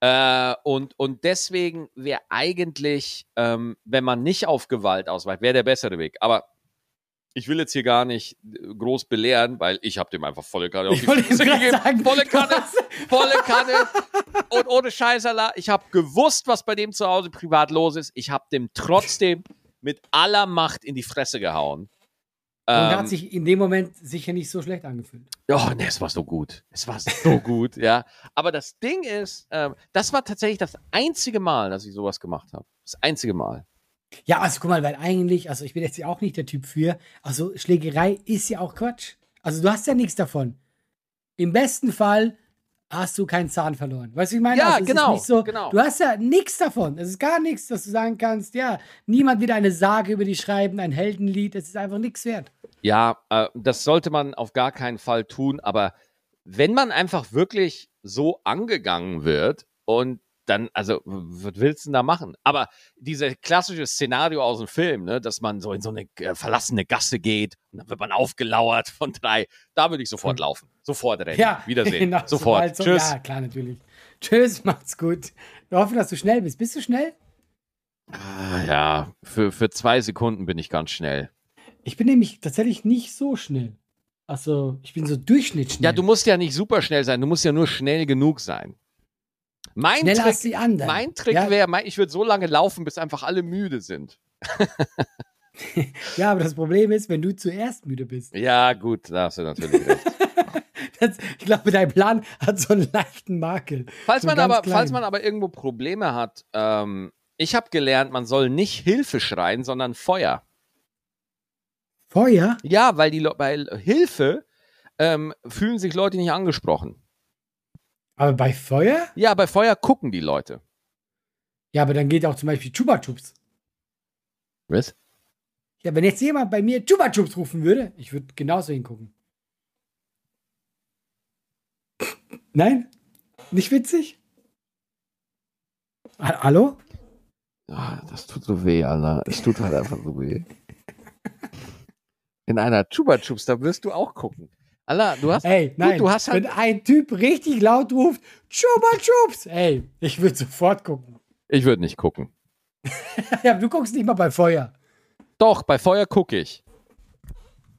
Äh, und, und deswegen wäre eigentlich, ähm, wenn man nicht auf Gewalt ausweicht, wäre der bessere Weg. Aber ich will jetzt hier gar nicht äh, groß belehren, weil ich habe dem einfach volle Kanne auf die Fresse gegeben. Sagen, volle Kanne, volle Kanne. Und ohne Scheißerla, ich habe gewusst, was bei dem zu Hause privat los ist. Ich habe dem trotzdem mit aller Macht in die Fresse gehauen. Und ähm, hat sich in dem Moment sicher nicht so schlecht angefühlt. Oh, ne, es war so gut. Es war so gut, ja. Aber das Ding ist, ähm, das war tatsächlich das einzige Mal, dass ich sowas gemacht habe. Das einzige Mal. Ja, also guck mal, weil eigentlich, also ich bin jetzt ja auch nicht der Typ für, also Schlägerei ist ja auch Quatsch. Also du hast ja nichts davon. Im besten Fall hast du keinen Zahn verloren. Weißt du, ich meine? Ja, also, genau, so, genau. Du hast ja nichts davon. Es ist gar nichts, dass du sagen kannst, ja, niemand wird eine Sage über dich schreiben, ein Heldenlied, es ist einfach nichts wert. Ja, äh, das sollte man auf gar keinen Fall tun, aber wenn man einfach wirklich so angegangen wird und dann, also, was willst du denn da machen? Aber dieses klassische Szenario aus dem Film, ne, dass man so in so eine äh, verlassene Gasse geht und dann wird man aufgelauert von drei, da würde ich sofort hm. laufen. Sofort rennen. Ja, Wiedersehen. Genau, sofort. So, Tschüss. Ja, klar, natürlich. Tschüss, macht's gut. Wir hoffen, dass du schnell bist. Bist du schnell? Ah, ja, für, für zwei Sekunden bin ich ganz schnell. Ich bin nämlich tatsächlich nicht so schnell. Also, ich bin so durchschnittschnell. Ja, du musst ja nicht super schnell sein, du musst ja nur schnell genug sein. Mein Schneller Trick, als die anderen. Mein Trick ja? wäre, ich würde so lange laufen, bis einfach alle müde sind. ja, aber das Problem ist, wenn du zuerst müde bist. Ja, gut, da hast du natürlich recht. das, ich glaube, dein Plan hat so einen leichten Makel. Falls, so man, aber, falls man aber irgendwo Probleme hat, ähm, ich habe gelernt, man soll nicht Hilfe schreien, sondern Feuer. Feuer? Ja, weil, die, weil Hilfe ähm, fühlen sich Leute nicht angesprochen. Aber bei Feuer? Ja, bei Feuer gucken die Leute. Ja, aber dann geht auch zum Beispiel Chupa Chups. Was? Ja, wenn jetzt jemand bei mir Chupa Chups rufen würde, ich würde genauso hingucken. Nein? Nicht witzig? Hallo? Ja, das tut so weh, Alter. Es tut halt einfach so weh. In einer Chupa Chups, da wirst du auch gucken. Allah, du hast, ey, nein, du hast halt wenn ein Typ richtig laut ruft, Chupa Chups, ey, ich würde sofort gucken. Ich würde nicht gucken. ja, du guckst nicht mal bei Feuer. Doch, bei Feuer gucke ich.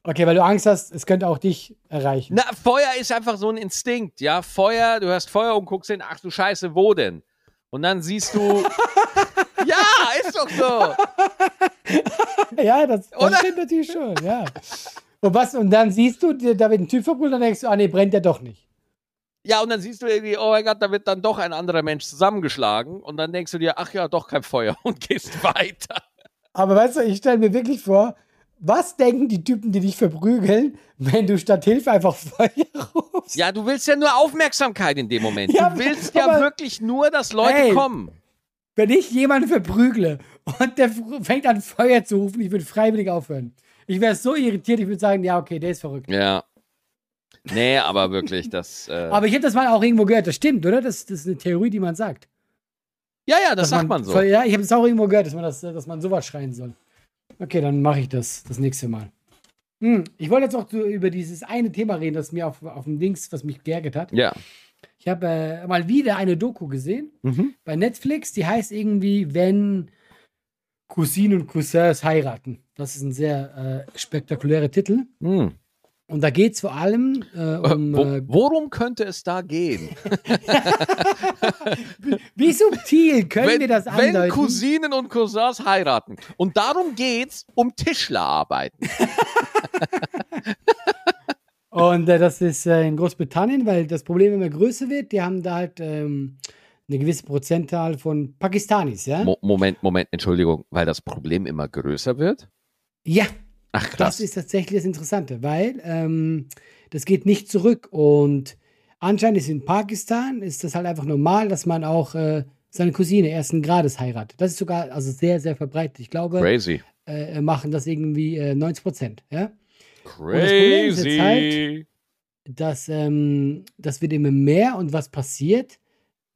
Okay, weil du Angst hast, es könnte auch dich erreichen. Na, Feuer ist einfach so ein Instinkt, ja. Feuer, du hörst Feuer und guckst hin, ach du Scheiße, wo denn? Und dann siehst du. ja, ist doch so. ja, das, das stimmt natürlich schon, ja. Und was, und dann siehst du, da wird ein Typ verbrüllt, dann denkst du, ah nee, brennt der doch nicht. Ja, und dann siehst du irgendwie, oh mein Gott, da wird dann doch ein anderer Mensch zusammengeschlagen. Und dann denkst du dir, ach ja, doch kein Feuer und gehst weiter. Aber weißt du, ich stelle mir wirklich vor, was denken die Typen, die dich verprügeln, wenn du statt Hilfe einfach Feuer rufst? Ja, du willst ja nur Aufmerksamkeit in dem Moment. Ja, du willst ja wirklich nur, dass Leute ey, kommen. Wenn ich jemanden verprügle und der fängt an Feuer zu rufen, ich würde freiwillig aufhören. Ich wäre so irritiert, ich würde sagen, ja, okay, der ist verrückt. Ja. Nee, aber wirklich, das. Äh aber ich hätte das mal auch irgendwo gehört, das stimmt, oder? Das, das ist eine Theorie, die man sagt. Ja, ja, das sagt man, man so. Ja, ich habe es auch irgendwo gehört, dass man, das, dass man sowas schreien soll. Okay, dann mache ich das das nächste Mal. Hm, ich wollte jetzt auch über dieses eine Thema reden, das mir auf, auf dem Dings, was mich geärgert hat. Ja. Ich habe äh, mal wieder eine Doku gesehen mhm. bei Netflix, die heißt irgendwie, wenn Cousinen und Cousins heiraten. Das ist ein sehr äh, spektakulärer Titel. Mm. Und da geht es vor allem äh, um. Wo, äh, worum könnte es da gehen? Wie subtil können wenn, wir das andeuten? Wenn Cousinen und Cousins heiraten. Und darum geht es um Tischlerarbeiten. und äh, das ist äh, in Großbritannien, weil das Problem immer größer wird. Die haben da halt. Ähm, eine gewisse Prozentzahl von Pakistanis, ja? Mo Moment, Moment, Entschuldigung, weil das Problem immer größer wird? Ja. Ach krass. Das ist tatsächlich das Interessante, weil ähm, das geht nicht zurück und anscheinend ist in Pakistan ist das halt einfach normal, dass man auch äh, seine Cousine ersten Grades heiratet. Das ist sogar also sehr, sehr verbreitet. Ich glaube, Crazy. Äh, machen das irgendwie äh, 90 Prozent, ja? Crazy. Und das halt, dass ähm, das wird immer mehr und was passiert?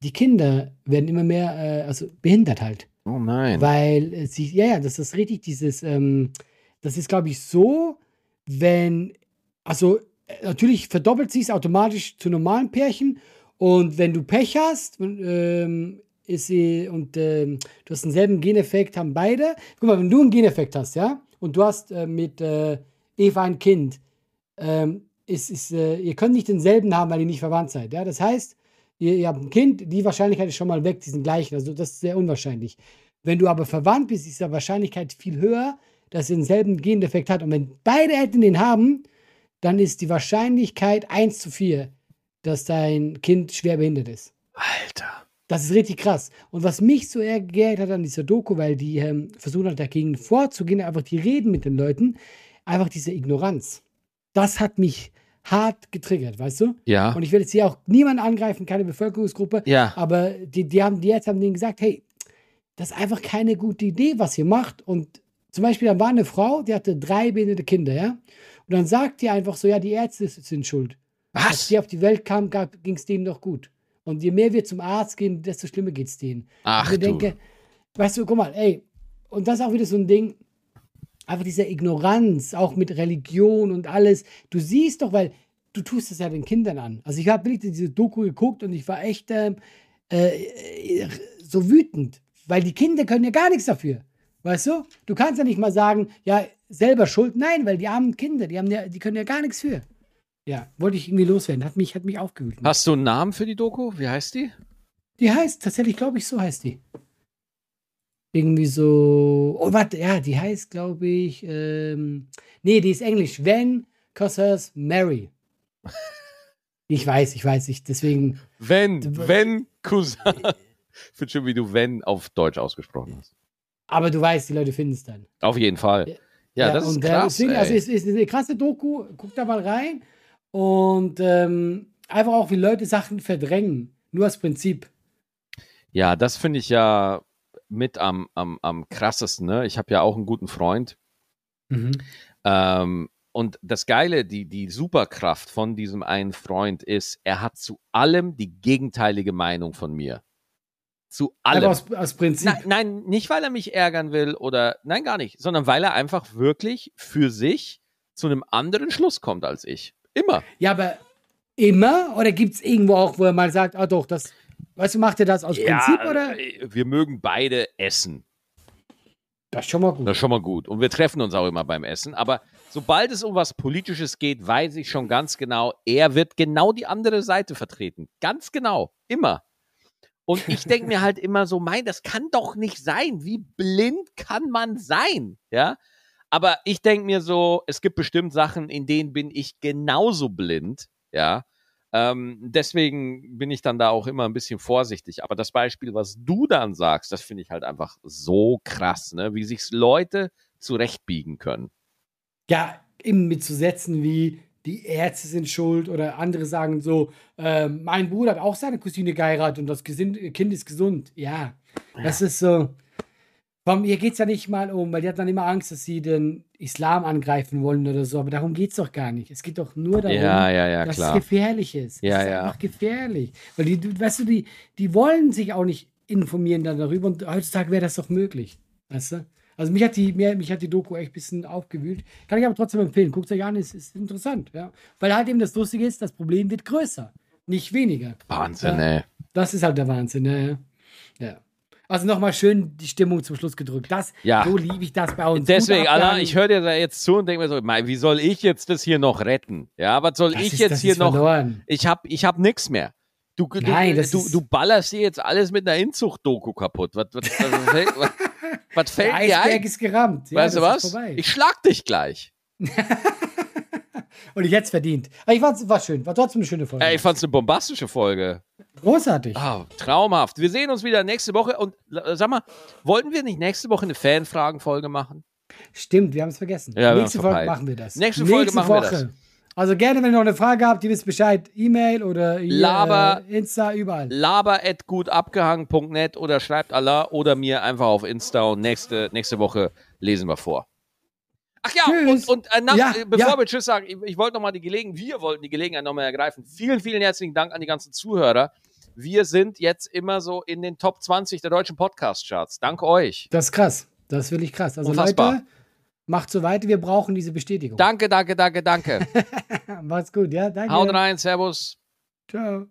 die Kinder werden immer mehr, äh, also behindert halt. Oh nein. Weil sie, ja, ja, das ist richtig, dieses, ähm, das ist, glaube ich, so, wenn, also natürlich verdoppelt sich es automatisch zu normalen Pärchen und wenn du Pech hast, ähm, ist sie, und ähm, du hast denselben Geneffekt, haben beide. Guck mal, wenn du einen Geneffekt hast, ja, und du hast äh, mit äh, Eva ein Kind, ähm, ist, ist, äh, ihr könnt nicht denselben haben, weil ihr nicht verwandt seid, ja. Das heißt, ihr, ihr habt ein Kind, die Wahrscheinlichkeit ist schon mal weg, die sind gleich. Also das ist sehr unwahrscheinlich. Wenn du aber verwandt bist, ist die Wahrscheinlichkeit viel höher, dass ihr denselben Gendefekt hat. Und wenn beide Eltern den haben, dann ist die Wahrscheinlichkeit 1 zu 4, dass dein Kind schwer behindert ist. Alter. Das ist richtig krass. Und was mich so geärgert hat an dieser Doku, weil die ähm, versuchen halt dagegen vorzugehen, einfach die reden mit den Leuten, einfach diese Ignoranz. Das hat mich hart getriggert, weißt du? Ja. Und ich will jetzt hier auch niemanden angreifen, keine Bevölkerungsgruppe. Ja. Aber die, die, haben, die Ärzte haben denen gesagt, hey, das ist einfach keine gute Idee, was ihr macht. Und zum Beispiel, da war eine Frau, die hatte drei behinderte Kinder, ja? Und dann sagt die einfach so, ja, die Ärzte sind schuld. Was? Als die auf die Welt kam, ging es denen doch gut. Und je mehr wir zum Arzt gehen, desto schlimmer geht es denen. Ach, und ich du. denke, weißt du, guck mal, ey, und das ist auch wieder so ein Ding, einfach diese Ignoranz, auch mit Religion und alles. Du siehst doch, weil du tust es ja den Kindern an. Also ich habe wirklich diese Doku geguckt und ich war echt ähm, äh, so wütend, weil die Kinder können ja gar nichts dafür. Weißt du? Du kannst ja nicht mal sagen, ja, selber schuld. Nein, weil die armen Kinder, die, haben ja, die können ja gar nichts für. Ja, wollte ich irgendwie loswerden. Hat mich, hat mich aufgewühlt. Hast du einen Namen für die Doku? Wie heißt die? Die heißt, tatsächlich glaube ich, so heißt die. Irgendwie so. Oh, warte, ja, die heißt, glaube ich. Ähm, nee, die ist Englisch. When Cousins Mary. Ich weiß, ich weiß nicht. Deswegen. Wenn, wenn Cousin. Ich finde schon, wie du wenn auf Deutsch ausgesprochen hast. Aber du weißt, die Leute finden es dann. Auf jeden Fall. Ja, ja das ist krass. Deswegen, also es ist eine krasse Doku. Guck da mal rein. Und ähm, einfach auch, wie Leute Sachen verdrängen. Nur als Prinzip. Ja, das finde ich ja mit am, am, am krassesten. Ne? Ich habe ja auch einen guten Freund. Mhm. Ähm, und das Geile, die, die Superkraft von diesem einen Freund ist, er hat zu allem die gegenteilige Meinung von mir. Zu allem. Aber aus, aus Prinzip. Nein, nein, nicht weil er mich ärgern will oder, nein, gar nicht, sondern weil er einfach wirklich für sich zu einem anderen Schluss kommt als ich. Immer. Ja, aber immer? Oder gibt es irgendwo auch, wo er mal sagt, ah doch, das, weißt du, macht er das aus ja, Prinzip oder? Äh, wir mögen beide essen. Das ist schon mal gut. Das ist schon mal gut. Und wir treffen uns auch immer beim Essen. Aber sobald es um was Politisches geht, weiß ich schon ganz genau, er wird genau die andere Seite vertreten. Ganz genau. Immer. Und ich denke mir halt immer so, mein, das kann doch nicht sein. Wie blind kann man sein? Ja. Aber ich denke mir so, es gibt bestimmt Sachen, in denen bin ich genauso blind. Ja. Ähm, deswegen bin ich dann da auch immer ein bisschen vorsichtig. Aber das Beispiel, was du dann sagst, das finde ich halt einfach so krass, ne? wie sich Leute zurechtbiegen können. Ja, eben mit zu Sätzen wie die Ärzte sind schuld oder andere sagen so, äh, mein Bruder hat auch seine Cousine geheiratet und das Kind ist gesund. Ja, ja. das ist so. Komm, ihr geht es ja nicht mal um, weil die hat dann immer Angst, dass sie den Islam angreifen wollen oder so. Aber darum geht es doch gar nicht. Es geht doch nur darum, ja, ja, ja, dass klar. es gefährlich ist. Ja, es ist ja. einfach gefährlich. Weil die, du, weißt du, die, die wollen sich auch nicht informieren dann darüber. Und heutzutage wäre das doch möglich. Weißt du? Also mich hat die, mir, mich hat die Doku echt ein bisschen aufgewühlt. Kann ich aber trotzdem empfehlen. Guckt euch an, es ist interessant. Ja? Weil halt eben das Lustige ist, das Problem wird größer, nicht weniger. Wahnsinn, ja? ey. Das ist halt der Wahnsinn, ja. ja. Also nochmal schön die Stimmung zum Schluss gedrückt. Das, ja. so liebe ich das bei uns. Deswegen, Anna, ich höre dir da jetzt zu und denke mir so, wie soll ich jetzt das hier noch retten? Ja, was soll das ich ist, jetzt hier noch? Verloren. Ich habe ich hab nichts mehr. Du, Nein, du, du, du, ballerst dir jetzt alles mit einer Inzucht-Doku kaputt. Was, was, was, was, fällt Der dir Eisberg ein? ist gerammt. Ja, weißt du was? Ich schlag dich gleich. und ich hätte es verdient. Aber ich fand's, war schön. War trotzdem eine schöne Folge. Ey, ich fand's eine bombastische Folge. Großartig. Ah, traumhaft. Wir sehen uns wieder nächste Woche. Und sag mal, wollten wir nicht nächste Woche eine Fanfragen-Folge machen? Stimmt, wir haben es vergessen. Ja, nächste Folge machen wir das. Nächste Folge machen Woche. wir das. Also gerne, wenn ihr noch eine Frage habt, ihr wisst Bescheid, E-Mail oder hier, Laber, äh, Insta, überall. Laber at gutabgehangen.net oder schreibt Allah oder mir einfach auf Insta und nächste, nächste Woche lesen wir vor. Ach ja, Tschüss. und, und äh, nach, Ja, äh, bevor ja. wir Tschüss sagen, ich, ich wollte nochmal die Gelegenheit, wir wollten die Gelegenheit nochmal ergreifen. Vielen, vielen herzlichen Dank an die ganzen Zuhörer. Wir sind jetzt immer so in den Top 20 der deutschen Podcast-Charts. Dank euch. Das ist krass. Das ist wirklich krass. Also Unfassbar. Leute, macht so weiter. Wir brauchen diese Bestätigung. Danke, danke, danke, danke. Macht's gut, ja? Danke. Haut rein, Servus. Ciao.